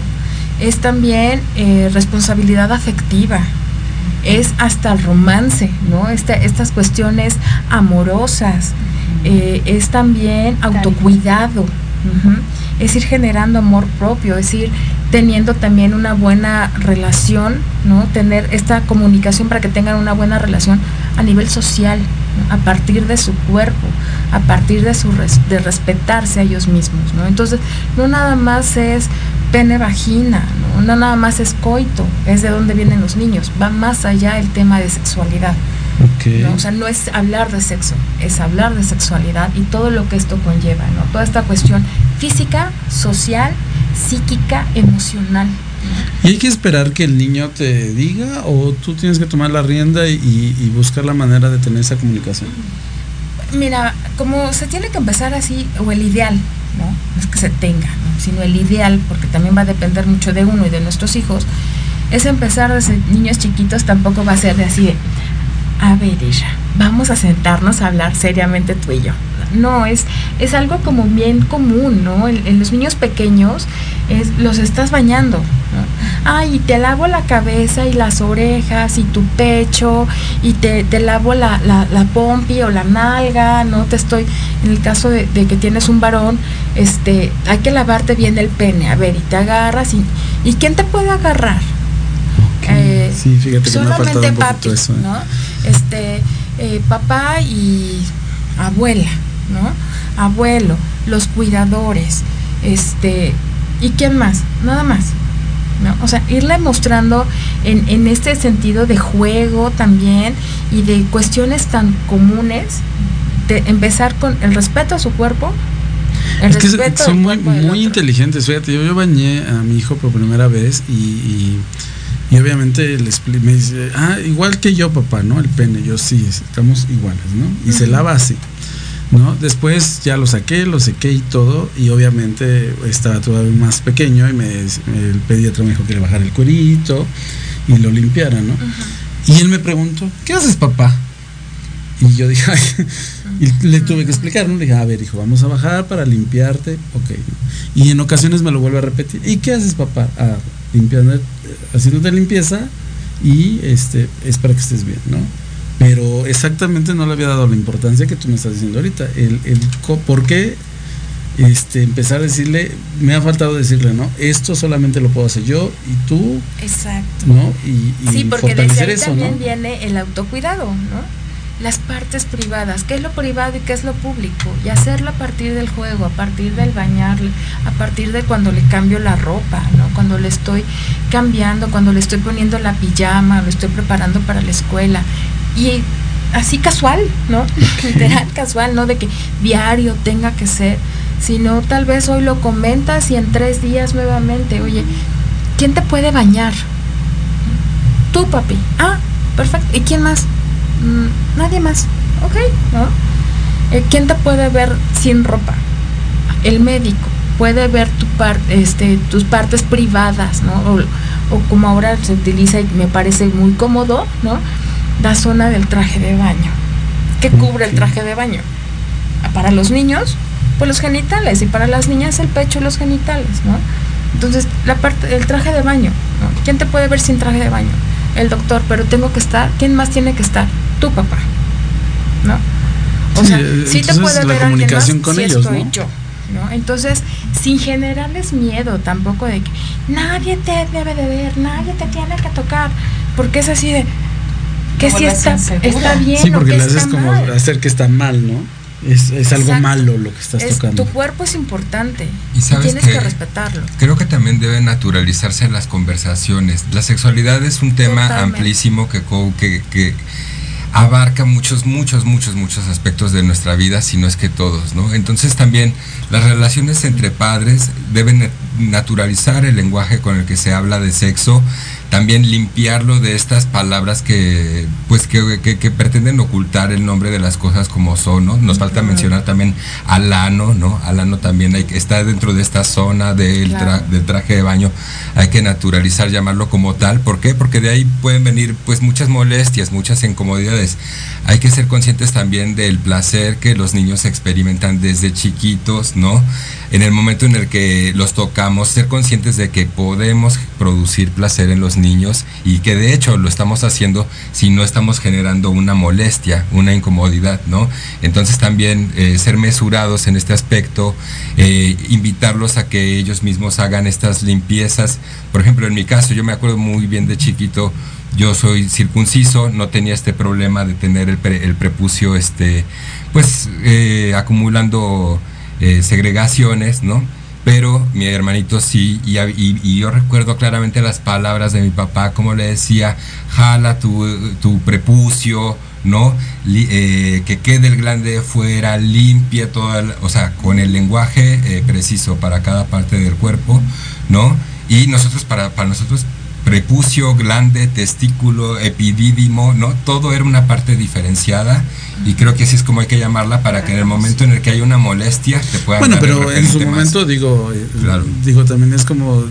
Es también eh, responsabilidad afectiva, es hasta el romance, ¿no? Este- estas cuestiones amorosas, eh, es también autocuidado, es ir generando amor propio, es ir teniendo también una buena relación, ¿no? Tener esta comunicación para que tengan una buena relación a nivel social. A partir de su cuerpo, a partir de su res- de respetarse a ellos mismos, ¿no? Entonces, no nada más es pene vagina, ¿no? no nada más es coito, es de dónde vienen los niños, va más allá el tema de sexualidad. ¿no? O sea, no es hablar de sexo, es hablar de sexualidad y todo lo que esto conlleva, ¿no? Toda esta cuestión física, social, psíquica, emocional. ¿Y hay que esperar que el niño te diga o tú tienes que tomar la rienda y, buscar la manera de tener esa comunicación? Mira, como se tiene que empezar así, o el ideal, ¿no? No es que se tenga, ¿no? sino el ideal, porque también va a depender mucho de uno y de nuestros hijos, es empezar desde niños chiquitos, tampoco va a ser de así de, a ver, Isha, vamos a sentarnos a hablar seriamente tú y yo. No, es, es algo como bien común, ¿no? En, en los niños pequeños es, los estás bañando. ¿no? Ay, y te lavo la cabeza y las orejas y tu pecho y te, te lavo la, la, la pompi o la nalga, ¿no? Te estoy, en el caso de, de que tienes un varón, este, hay que lavarte bien el pene, a ver, y te agarras y, ¿y quién te puede agarrar? Eh, sí, fíjate que me ha solamente un papi, eso. ¿eh? ¿no? Este, eh, papá y abuela, ¿no? Abuelo, los cuidadores, este, ¿y quién más? Nada más. ¿no? O sea, irle mostrando en, en este sentido de juego también y de cuestiones tan comunes, de empezar con el respeto a su cuerpo. El Es que son muy, muy inteligentes. Fíjate, yo, yo bañé a mi hijo por primera vez y, y, y obviamente le expli- me dice, ah, igual que yo, papá, ¿no? El pene. Yo sí, estamos iguales, ¿no? Y se lava así. ¿no? Después ya lo saqué, lo sequé y todo, y obviamente estaba todavía más pequeño y me, el pediatra me dijo que le bajara el cuerito y lo limpiara, ¿no? Y él me preguntó, ¿qué haces, papá? Y yo dije, [laughs] "Ay", y le tuve que explicar, ¿no? Le dije, a ver, hijo, vamos a bajar para limpiarte, ok. Y en ocasiones me lo vuelve a repetir, ¿y qué haces, papá? Ah, limpiando, haciéndote limpieza y este, es para que estés bien, ¿no? Pero exactamente no le había dado la importancia que tú me estás diciendo ahorita. El, el ¿Por qué este, empezar a decirle, me ha faltado decirle, ¿no? Esto solamente lo puedo hacer yo y tú, Exacto. ¿no? Y, y Sí, porque desde ahí eso, también ¿no? viene el autocuidado, ¿no? Las partes privadas, qué es lo privado y qué es lo público, y hacerlo a partir del juego, a partir del bañarle, a partir de cuando le cambio la ropa, ¿no? Cuando le estoy cambiando, cuando le estoy poniendo la pijama, lo estoy preparando para la escuela. Y así casual, ¿no? [laughs] Literal casual, no de que diario tenga que ser, sino tal vez hoy lo comentas y en tres días nuevamente, oye, ¿quién te puede bañar? Tú, papi. Ah, perfecto. ¿Y quién más? Mm, nadie más. Ok, ¿no? Eh, ¿Quién te puede ver sin ropa? El médico. Puede ver tu par- este, tus partes privadas, ¿no? O, o como ahora se utiliza y me parece muy cómodo, ¿no? La zona del traje de baño. ¿Qué cubre el traje de baño? Ah, Para los niños, pues los genitales. Y para las niñas, el pecho y los genitales, ¿no? Entonces, la parte, el traje de baño, ¿no? ¿Quién te puede ver sin traje de baño? El doctor, pero tengo que estar. ¿Quién más tiene que estar? Tu papá, ¿no? O Sí, sea, eh, sí te puede la ver alguien más comunicación con si ellos, estoy ¿no? yo, ¿no? Entonces, sin generarles miedo tampoco de que nadie te debe de ver, nadie te tiene que tocar, porque es así de que si está, está bien Sí, o porque que le está haces como mal. hacer que está mal, ¿no? Es, es algo Exacto. malo lo que estás Es- tocando. Tu cuerpo es importante Y sabes tienes que- que respetarlo. Creo que también debe naturalizarse en las conversaciones. La sexualidad es un tema Totalmente. amplísimo que, co- que, que abarca muchos, muchos, muchos, muchos aspectos de nuestra vida, si no es que todos, ¿no? Entonces también las relaciones entre padres deben na- naturalizar el lenguaje con el que se habla de sexo, también limpiarlo de estas palabras que pues que, que- que pretenden ocultar el nombre de las cosas como son, ¿no? Nos falta mencionar también al ano, ¿no? Al ano también hay está dentro de esta zona del, tra- del traje de baño, hay que naturalizar, llamarlo como tal, ¿por qué? Porque de ahí pueden venir pues muchas molestias, muchas incomodidades. Hay que ser conscientes también del placer que los niños experimentan desde chiquitos, ¿no? En el momento en el que los tocamos, ser conscientes de que podemos producir placer en los niños y que de hecho lo estamos haciendo si no estamos generando una molestia, una incomodidad, ¿no? Entonces también eh, ser mesurados en este aspecto, eh, invitarlos a que ellos mismos hagan estas limpiezas. Por ejemplo, en mi caso, yo me acuerdo muy bien de chiquito, yo soy circunciso, no tenía este problema de tener el, pre- el prepucio, este, pues eh, acumulando segregaciones, ¿no? Pero mi hermanito sí, y, yo recuerdo claramente las palabras de mi papá, como le decía, jala tu, tu prepucio, ¿no? Eh, que quede el glande fuera, limpia toda, la- o sea, con el lenguaje eh, preciso para cada parte del cuerpo, ¿no? Y nosotros, para, para nosotros, prepucio, glande, testículo, epidídimo, ¿no? Todo era una parte diferenciada y creo que así es como hay que llamarla para que en el momento en el que hay una molestia te puedan Bueno, dar el pero en su más. momento digo, Claro. digo también es como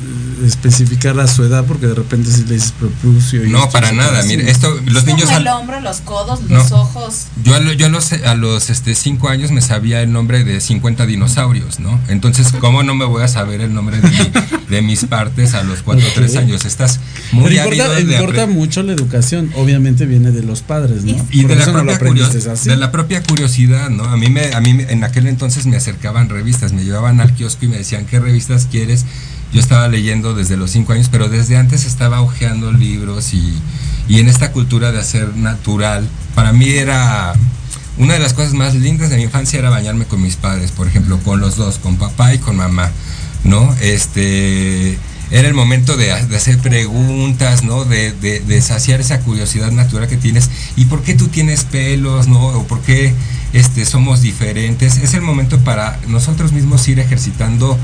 especificar a su edad porque de repente si le dices prepucio y No, esto, para nada, así. mire, esto, los Es niños... como el al- hombro, los codos, No. los ojos. Yo a, lo- yo a los, a los este, cinco años me sabía el nombre de 50 dinosaurios, ¿no? Entonces, ¿cómo no me voy a saber el nombre de, mi- de mis partes a los 4 o 3 Ok. años? Estás muy Pero importa, de importa mucho la educación, obviamente viene de los padres, ¿no? y Por de la, eso no lo propia de la propia curiosidad, ¿no? A mí, me, a mí en aquel entonces me acercaban revistas, me llevaban al kiosco y me decían, ¿qué revistas quieres? Yo estaba leyendo desde los cinco años, pero desde antes estaba hojeando libros y, y en esta cultura de hacer natural, para mí era... Una de las cosas más lindas de mi infancia era bañarme con mis padres, por ejemplo, con los dos, con papá y con mamá, ¿no? Este, era el momento de, hacer preguntas, ¿no? De, saciar esa curiosidad natural que tienes. ¿Y por qué tú tienes pelos, ¿no? O por qué este, somos diferentes. Es el momento para nosotros mismos ir ejercitando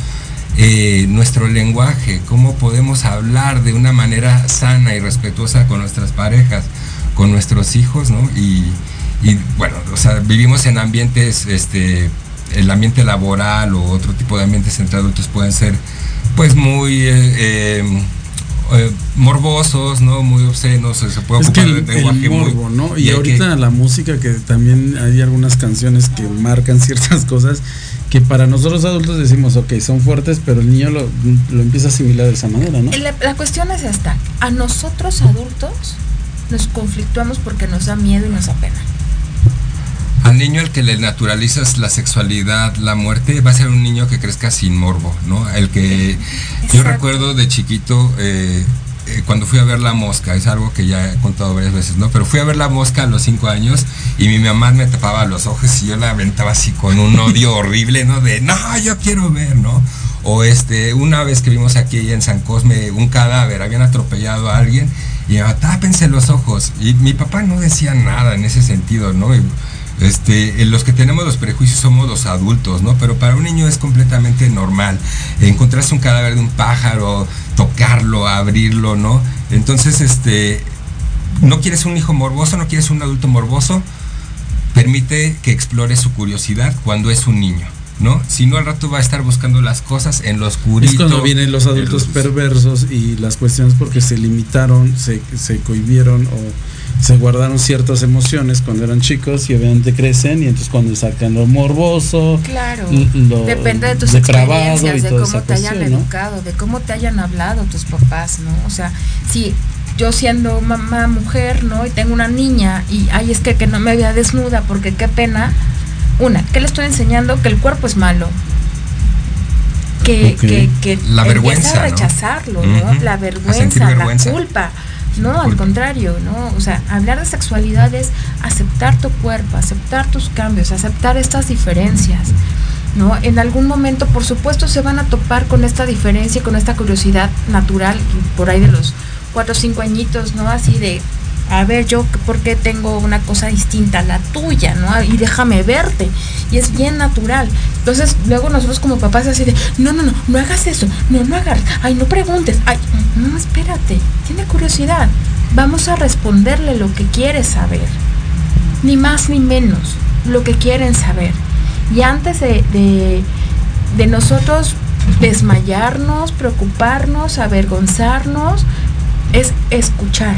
eh, nuestro lenguaje, cómo podemos hablar de una manera sana y respetuosa con nuestras parejas, con nuestros hijos, ¿no? Y, bueno, o sea, vivimos en ambientes, este, el ambiente laboral o otro tipo de ambientes entre adultos pueden ser pues muy eh, em, eh, morbosos, ¿no? Muy obscenos, se puede ocupar el, lenguaje morbo, ¿no? Y, ahorita la música que también hay algunas canciones que marcan [laughs] ciertas cosas que para nosotros adultos decimos, ok, son fuertes, pero el niño lo, empieza a asimilar de esa manera, ¿no? La, la, cuestión es esta, a nosotros adultos nos conflictuamos porque nos da miedo y nos da pena. Al niño al que le naturalizas la sexualidad, la muerte, va a ser un niño que crezca sin morbo, ¿no? El que yo recuerdo de chiquito, eh, eh, cuando fui a ver La Mosca, es algo que ya he contado varias veces, ¿no? Pero fui a ver La Mosca a los cinco años y mi mamá me tapaba los ojos y yo la aventaba así con un odio [laughs] horrible, ¿no? De, no, yo quiero ver, ¿no? O este, una vez que vimos aquí en San Cosme un cadáver, habían atropellado a alguien y me tápense los ojos. Y mi papá no decía nada en ese sentido, ¿no? Este, los que tenemos los prejuicios somos los adultos, ¿no? Pero para un niño es completamente normal encontrarse un cadáver de un pájaro, tocarlo, abrirlo, ¿no? Entonces, este, no quieres un hijo morboso, no quieres un adulto morboso, permite que explore su curiosidad cuando es un niño. ¿no? Si no, al rato va a estar buscando las cosas en los oscurito. Es cuando vienen los adultos perversos y las cuestiones porque se limitaron, se, se cohibieron o se guardaron ciertas emociones cuando eran chicos y obviamente crecen y entonces cuando sacan lo morboso, claro, depende de tus experiencias, de cómo te hayan educado, de cómo te hayan hablado tus papás, ¿no? O sea, si yo siendo mamá mujer, ¿no? Y tengo una niña y ay es que, que no me vea desnuda porque qué pena. Una, ¿qué le estoy enseñando? Que el cuerpo es malo, que, que, que la vergüenza, a rechazarlo, ¿no? La vergüenza, la culpa. No, al contrario, ¿no? O sea, hablar de sexualidad es aceptar tu cuerpo, aceptar tus cambios, aceptar estas diferencias. ¿No? En algún momento, por supuesto, se van a topar con esta diferencia, con esta curiosidad natural, por ahí de los cuatro o cinco añitos, ¿no? Así de, a ver, yo, ¿por qué tengo una cosa distinta a la tuya, ¿no? Y déjame verte. Y es bien natural. Entonces, luego nosotros como papás así de, no, no, no, no hagas eso, no, no hagas, ay, no preguntes, ay, no, espérate, tiene curiosidad. Vamos a responderle lo que quiere saber. Ni más ni menos, lo que quieren saber. Y antes de, de, de nosotros desmayarnos, preocuparnos, avergonzarnos, es escuchar.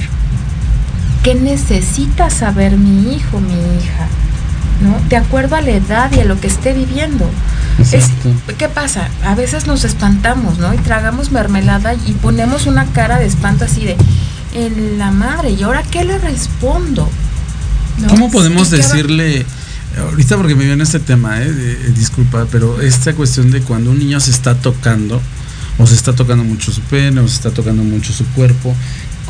¿Qué necesita saber mi hijo, mi hija? ¿no? De acuerdo a la edad y a lo que esté viviendo. ¿Qué pasa? A veces nos espantamos, ¿no? Y tragamos mermelada y ponemos una cara de espanto así de, en la madre, ¿y ahora qué le respondo? ¿Cómo podemos decirle, ahorita porque me viene este tema, eh, eh, disculpa, pero esta cuestión de cuando un niño se está tocando, o se está tocando mucho su pene, o se está tocando mucho su cuerpo,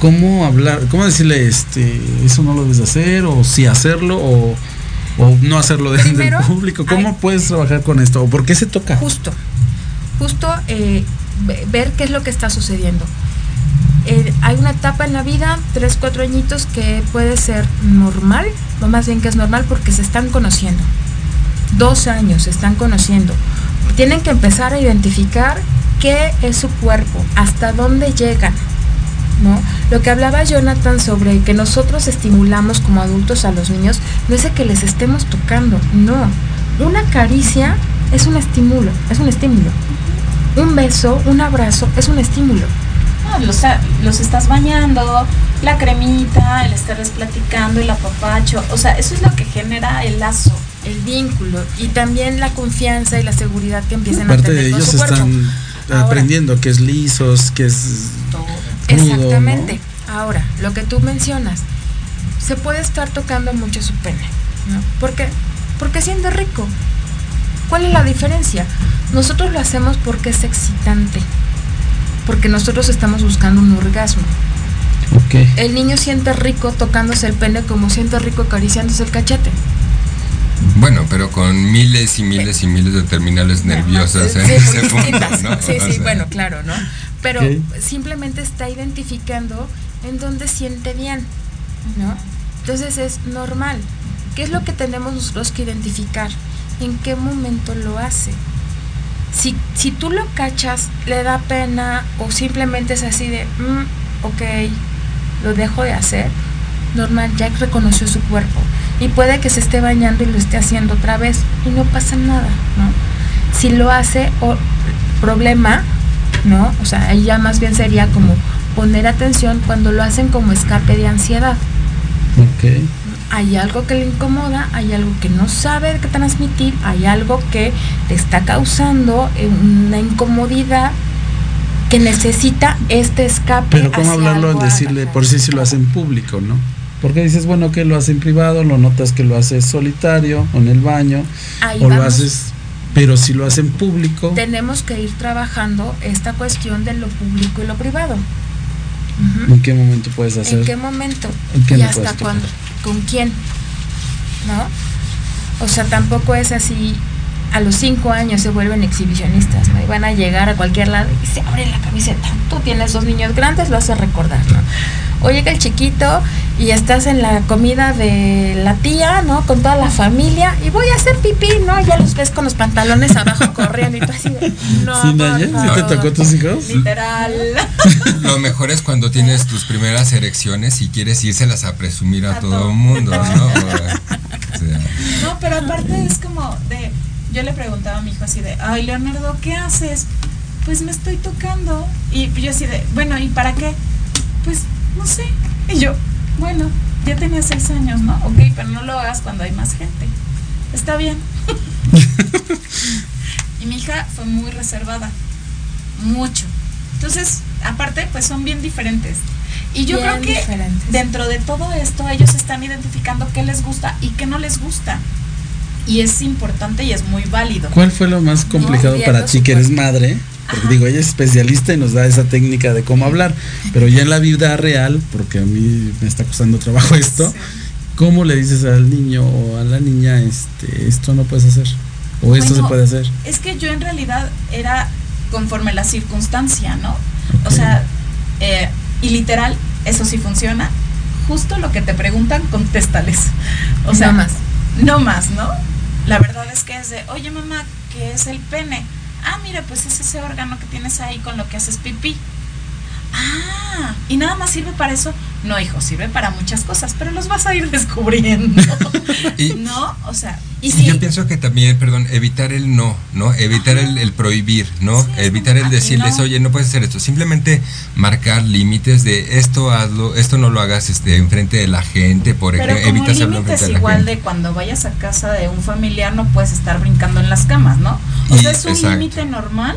¿cómo hablar, cómo decirle, este, eso no lo debes hacer, o si hacerlo, o o no hacerlo delante del público. ¿Cómo puedes trabajar con esto? ¿O por qué se toca? Justo, justo eh, ver qué es lo que está sucediendo. Eh, hay una etapa en la vida, tres, cuatro añitos, que puede ser normal, o más bien que es normal porque se están conociendo. Dos años se están conociendo. Tienen que empezar a identificar qué es su cuerpo, hasta dónde llegan, ¿no? Lo que hablaba Jonathan sobre que nosotros estimulamos como adultos a los niños no es de que les estemos tocando, no. Una caricia es un estímulo, es un estímulo. Un beso, un abrazo es un estímulo. los, los estás bañando, la cremita, el estarles platicando, el apapacho, o sea, eso es lo que genera el lazo. El vínculo y también la confianza y la seguridad que empiezan a tener. de ellos están aprendiendo que es lisos, que es Exactamente. Ahora, lo que tú mencionas, se puede estar tocando mucho su pene, ¿no? ¿Por qué? Porque siente rico. ¿Cuál es la diferencia? Nosotros lo hacemos porque es excitante, porque nosotros estamos buscando un orgasmo. Okay. El niño siente rico tocándose el pene como siente rico acariciándose el cachete. Bueno, pero con miles y miles y miles de terminales nerviosas en ese punto, ¿no? Sí, sí, bueno, claro, ¿no? Pero simplemente está identificando en dónde siente bien, ¿no? Entonces es normal. ¿Qué es lo que tenemos nosotros que identificar? ¿En qué momento lo hace? Si, si tú lo cachas, le da pena o simplemente es así de, mm, ok, lo dejo de hacer, normal, ya reconoció su cuerpo. Y puede que se esté bañando y lo esté haciendo otra vez y no pasa nada, ¿no? Si lo hace, o problema, ¿no? O sea, ahí ya más bien sería como poner atención cuando lo hacen como escape de ansiedad. Ok. Hay algo que le incomoda, hay algo que no sabe qué transmitir, hay algo que te está causando eh, una incomodidad que necesita este escape. Pero cómo hablarlo en decirle, por si si lo hace en público, ¿no? Porque dices, bueno, que lo hace en privado, lo notas que lo hace solitario o en el baño, o lo haces, pero si lo hace en público. Tenemos que ir trabajando esta cuestión de lo público y lo privado. ¿En qué momento puedes hacer? ¿En qué momento? ¿Y hasta cuándo? ¿Con quién? ¿No? O sea, tampoco es así, a los cinco años se vuelven exhibicionistas, ¿no? Y van a llegar a cualquier lado y se abren la camiseta. Tú tienes dos niños grandes, lo haces recordar, ¿no? O llega el chiquito y estás en la comida de la tía, ¿no? Con toda la familia y voy a hacer pipí, ¿no? Ya los ves con los pantalones abajo [laughs] corriendo y tú así no. ¿Sí, te tocó tus hijos? Literal. [laughs] Lo mejor es cuando tienes tus primeras erecciones y quieres írselas a presumir a, todo el mundo, ¿no? [laughs] No, pero aparte es como de, yo le preguntaba a mi hijo así de, ay Leonardo, ¿qué haces? Pues me estoy tocando. Y yo así de, bueno, ¿y para qué? Pues no sé. Y yo, bueno, ya tenía seis años, ¿no? Ok, pero no lo hagas cuando hay más gente. Está bien. [laughs] y mi hija fue muy reservada, mucho. Entonces, aparte, pues son bien diferentes. Y yo creo que dentro de todo esto ellos están identificando qué les gusta y qué no les gusta. Y es importante y es muy válido. ¿Cuál fue lo más complicado para ti que eres madre? Porque digo, ella es especialista y nos da esa técnica de cómo hablar, pero ya en la vida real, porque a mí me está costando trabajo esto, ¿cómo le dices al niño o a la niña, este, esto no puedes hacer? O esto se puede hacer. Es que yo en realidad era conforme la circunstancia, ¿no? O sea, eh, y literal, eso sí funciona. Justo lo que te preguntan, contéstales. O sea, no más. No más, ¿no? La verdad es que es de, oye mamá, ¿qué es el pene? Ah, mira, pues es ese órgano que tienes ahí con lo que haces pipí. Ah, ¿y nada más sirve para eso? No, hijo, sirve para muchas cosas, pero los vas a ir [laughs] descubriendo. [laughs] ¿No? O sea, y yo pienso que también, perdón, evitar el no, ¿no? Evitar el, prohibir, ¿no? evitar el decirles, oye, no puedes hacer esto. Simplemente marcar límites de esto hazlo, esto no lo hagas este, enfrente de la gente, por ejemplo, evitas hacerlo enfrente de la igual de cuando vayas a casa de un familiar no puedes estar brincando en las camas, ¿no? O sea, es un límite normal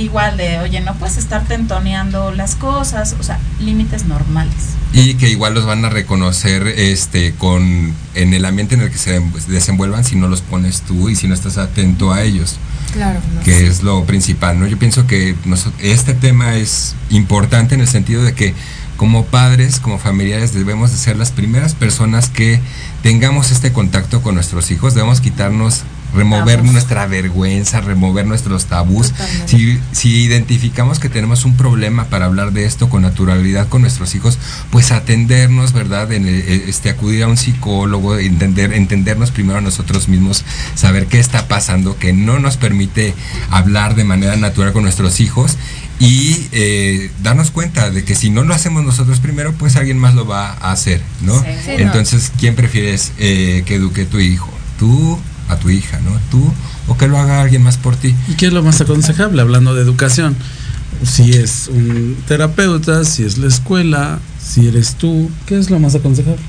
igual de, oye, no puedes estar tentoneando las cosas, o sea, límites normales. Y que igual los van a reconocer este con en el ambiente en el que se desenvuelvan si no los pones tú y si no estás atento a ellos. Claro. Que es lo principal, ¿no? Yo pienso que este tema es importante en el sentido de que como padres, como familiares, debemos de ser las primeras personas que tengamos este contacto con nuestros hijos, debemos quitarnos remover nuestra vergüenza, remover nuestros tabús. Si, si, identificamos que tenemos un problema para hablar de esto con naturalidad con nuestros hijos, pues atendernos, ¿verdad? En, eh, este, acudir a un psicólogo, entender, entendernos primero a nosotros mismos, saber qué está pasando, que no nos permite hablar de manera natural con nuestros hijos y eh, darnos cuenta de que si no lo hacemos nosotros primero, pues alguien más lo va a hacer, ¿no? Entonces, ¿quién prefieres eh, que eduque tu hijo? ¿Tú a tu hija, ¿no? Tú o que lo haga alguien más por ti. ¿Y qué es lo más aconsejable hablando de educación? Si es un terapeuta, si es la escuela, si eres tú, ¿qué es lo más aconsejable?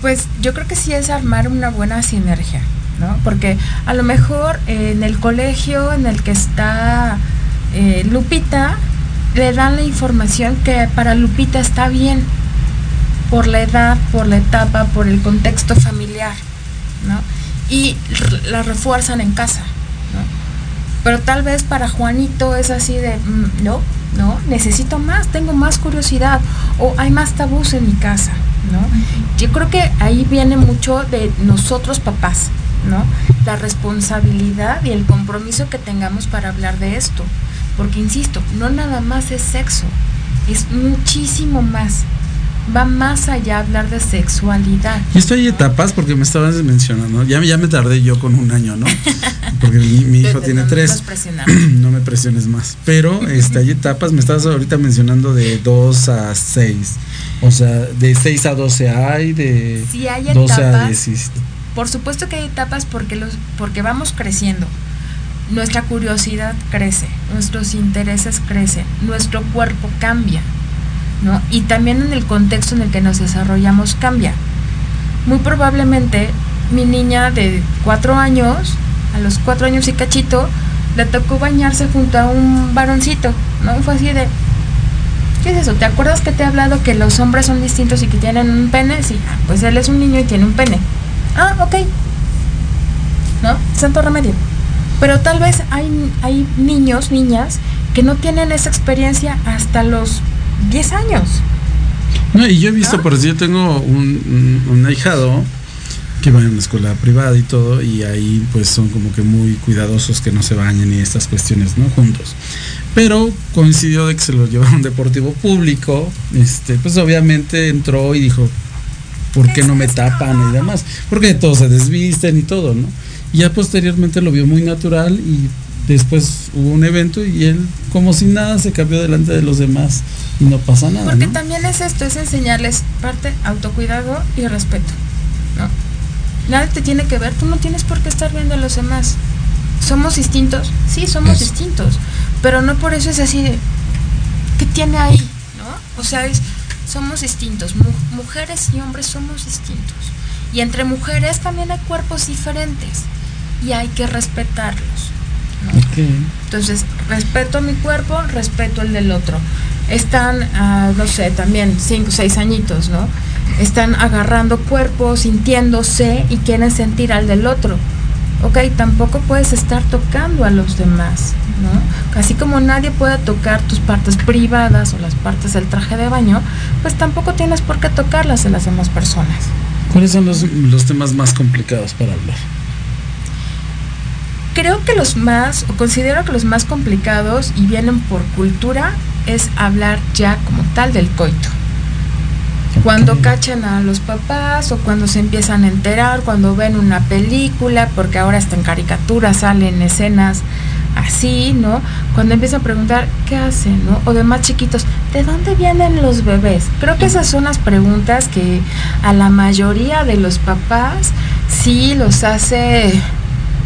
Pues yo creo que sí es armar una buena sinergia, ¿no? Porque a lo mejor en el colegio en el que está eh, Lupita, le dan la información que para Lupita está bien, por la edad, por la etapa, por el contexto familiar, ¿no? Y la refuerzan en casa. Pero tal vez para Juanito es así de, mm, no, no, necesito más, tengo más curiosidad o hay más tabús en mi casa. ¿no? Yo creo que ahí viene mucho de nosotros papás, ¿no? La responsabilidad y el compromiso que tengamos para hablar de esto. porque insisto, no nada más es sexo, es muchísimo más. Va más allá hablar de sexualidad. Y esto hay etapas porque me estabas mencionando, ya, ya me tardé yo con un año, ¿no? Porque mi, mi hijo tiene no- tres. [clears throat] no me presiones más. Pero este, hay etapas, me estabas ahorita mencionando de 2 a 6. O sea, de 6 a 12 hay, de Sí hay 12 a etapas. 16. Por supuesto que hay etapas porque los porque vamos creciendo. Nuestra curiosidad crece, nuestros intereses crecen, nuestro cuerpo cambia, Y también en el contexto en el que nos desarrollamos cambia. Muy probablemente mi niña de cuatro años, a los cuatro años y cachito, le tocó bañarse junto a un varoncito, ¿no? Fue así de, ¿qué es eso? ¿Te acuerdas que te he hablado que los hombres son distintos y que tienen un pene? Sí, ah, pues él es un niño y tiene un pene. Ah, ok. ¿No? Santo remedio. Pero tal vez hay, hay niños, niñas, que no tienen esa experiencia hasta los 10 años. No, y yo he visto, por decir, yo tengo un, un, un ahijado que va en una escuela privada y todo, y ahí pues son como que muy cuidadosos que no se bañen y estas cuestiones, ¿no? Juntos. Pero coincidió de que se lo llevó a un deportivo público, este, pues obviamente entró y dijo, ¿por qué no me tapan y demás? Porque todos se desvisten y todo, ¿no? Y ya posteriormente lo vio muy natural y después hubo un evento y él como si nada se cambió delante de los demás y no pasa nada. Porque ¿no? también es esto, es enseñarles parte autocuidado y respeto. ¿no? Nada te tiene que ver, tú no tienes por qué estar viendo a los demás. ¿Somos distintos? Sí, somos distintos. Pero no por eso es así de, ¿qué tiene ahí? ¿no? O sea, es, somos distintos. Mu- mujeres y hombres somos distintos. Y entre mujeres también hay cuerpos diferentes. Y hay que respetarlos. ¿No? Ok. Entonces, respeto mi cuerpo, respeto el del otro. Están, ah, no sé, también cinco, seis añitos, ¿no? Están agarrando cuerpos, sintiéndose y quieren sentir al del otro. Ok, tampoco puedes estar tocando a los demás, ¿no? Así como nadie puede tocar tus partes privadas o las partes del traje de baño, pues tampoco tienes por qué tocarlas de las demás personas. ¿Cuáles son los, los temas más complicados para hablar? Creo que los más, o considero que los más complicados y vienen por cultura, es hablar ya como tal del coito. Cuando cachan a los papás o cuando se empiezan a enterar, cuando ven una película, porque ahora hasta en caricaturas salen escenas así, ¿no? Cuando empiezan a preguntar, ¿qué hacen, no? O de más chiquitos, ¿de dónde vienen los bebés? Creo que esas son las preguntas que a la mayoría de los papás sí los hace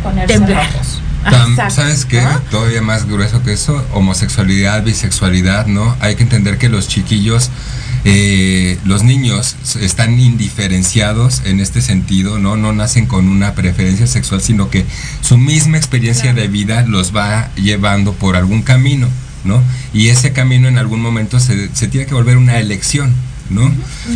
Ponerse temblar. rojos. Tam- ¿Sabes qué? Todavía más grueso que eso, homosexualidad, bisexualidad, ¿no? Hay que entender que los chiquillos, eh, los niños están indiferenciados en este sentido, ¿no? No nacen con una preferencia sexual, sino que su misma experiencia Claro. de vida los va llevando por algún camino, ¿no? Y ese camino en algún momento se, se tiene que volver una elección, ¿no?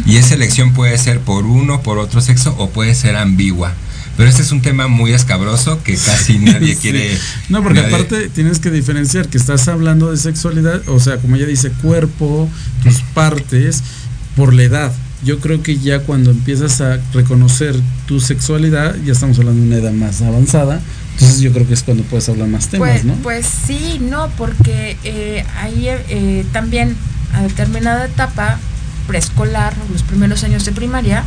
Y esa elección puede ser por uno, por otro sexo o puede ser ambigua. Pero este es un tema muy escabroso que casi nadie Sí. quiere. No, porque nadie- aparte tienes que diferenciar que estás hablando de sexualidad, o sea, como ella dice, cuerpo, tus partes, por la edad. Yo creo que ya cuando empiezas a reconocer tu sexualidad, ya estamos hablando de una edad más avanzada, entonces yo creo que es cuando puedes hablar más temas, Pues, ¿no? pues sí, no, porque eh, ahí eh, también a determinada etapa preescolar, los primeros años de primaria,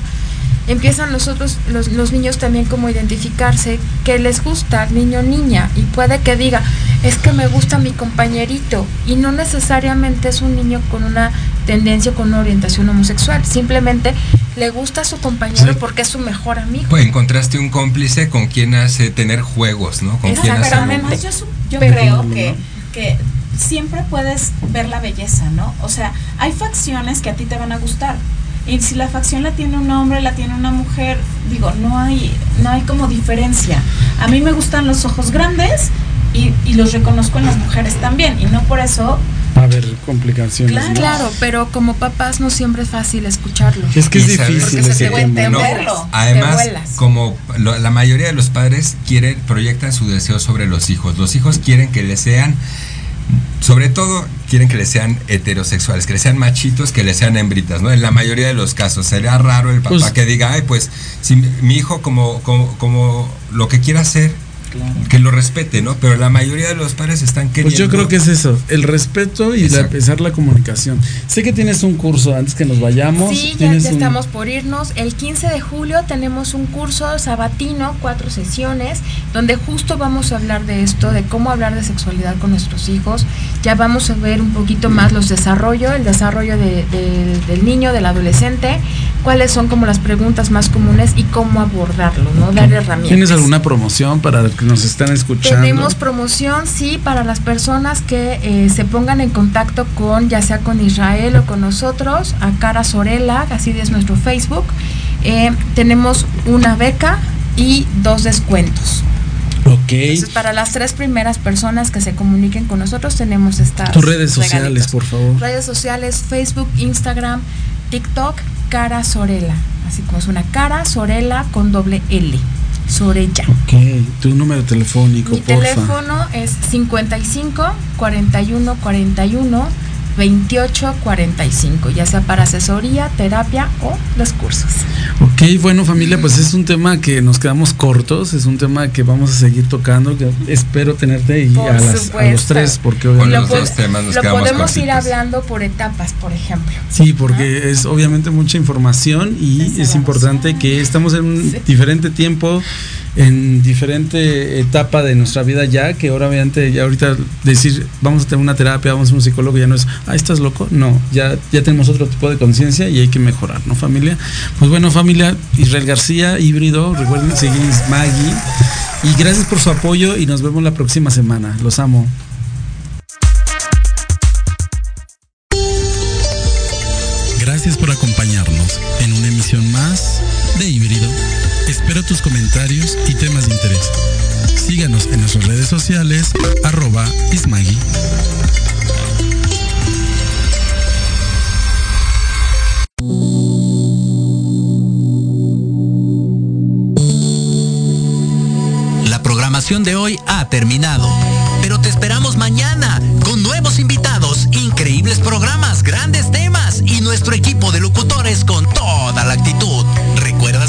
empiezan los otros, los, los niños también como identificarse que les gusta niño o niña y puede que diga, es que me gusta mi compañerito y no necesariamente es un niño con una tendencia con una orientación homosexual, simplemente le gusta a su compañero Sí. porque es su mejor amigo. Pues encontraste un cómplice con quien hace tener juegos, ¿no? Con quien hace. Exactamente. Además, yo, su- yo Pero- creo que, que siempre puedes ver la belleza, ¿no? O sea, hay facciones que a ti te van a gustar. Y si la facción la tiene un hombre, la tiene una mujer, digo, no hay, no hay como diferencia. A mí me gustan los ojos grandes y, y los reconozco en las mujeres también. Y no por eso Va a haber complicaciones. Claro. ¿no? Claro, pero como papás no siempre es fácil escucharlo. Es que es difícil Porque se ese te ¿no? Además, te como lo- la mayoría de los padres quieren, proyectan su deseo sobre los hijos. Los hijos quieren que les sean, sobre todo, quieren que les sean heterosexuales, que les sean machitos, que les sean hembritas, ¿no? En la mayoría de los casos. Sería raro el papá Pues- que diga, ay, pues, si mi mi hijo como, como, como lo que quiera hacer, que lo respete, ¿no? Pero la mayoría de los padres están queriendo. Pues yo creo que es eso, el respeto y la, empezar la comunicación. Sé que tienes un curso antes que nos vayamos. Sí, ya, estamos por irnos. El 15 de julio tenemos un curso sabatino, cuatro sesiones, donde justo vamos a hablar de esto, de cómo hablar de sexualidad con nuestros hijos. Ya vamos a ver un poquito más los desarrollos, el desarrollo del niño, del adolescente, cuáles son como las preguntas más comunes y cómo abordarlo, ¿no? Dar herramientas. ¿Tienes alguna promoción para que nos están escuchando? Tenemos promoción, sí, para las personas que eh, se pongan en contacto con, ya sea con Israel o con nosotros, a Cara Sorela, así es nuestro Facebook. Eh, tenemos una beca y dos descuentos. Ok. Entonces, para las tres primeras personas que se comuniquen con nosotros, tenemos estas. Tus redes sociales, por favor. Redes sociales: Facebook, Instagram, TikTok, Cara Sorela. Así como es una cara, Sorela con doble L. Sorella. Ok, tu número telefónico. Mi teléfono es 55 41 41 2845, ya sea para asesoría, terapia o los cursos. Ok, bueno familia, pues es un tema que nos quedamos cortos, es un tema que vamos a seguir tocando, que espero tenerte ahí a, los tres, porque obviamente los temas nos lo podemos ir hablando por etapas, por ejemplo. Sí, porque es obviamente mucha información y es, importante que estamos en un diferente tiempo en diferente etapa de nuestra vida ya, que ahora obviamente ya ahorita decir vamos a tener una terapia, vamos a un psicólogo, ya no es, ah, estás loco, no, ya, ya tenemos otro tipo de conciencia y hay que mejorar, ¿no familia? Pues bueno familia, Israel García, híbrido, recuerden seguir Maggie. Y gracias por su apoyo y nos vemos la próxima semana, los amo. Gracias por acompañarnos en una emisión tus comentarios y temas de interés. Síganos en nuestras redes sociales, arroba Ismagui. La programación de hoy ha terminado, pero te esperamos mañana con nuevos invitados, increíbles programas, grandes temas y nuestro equipo de locutores con toda la actitud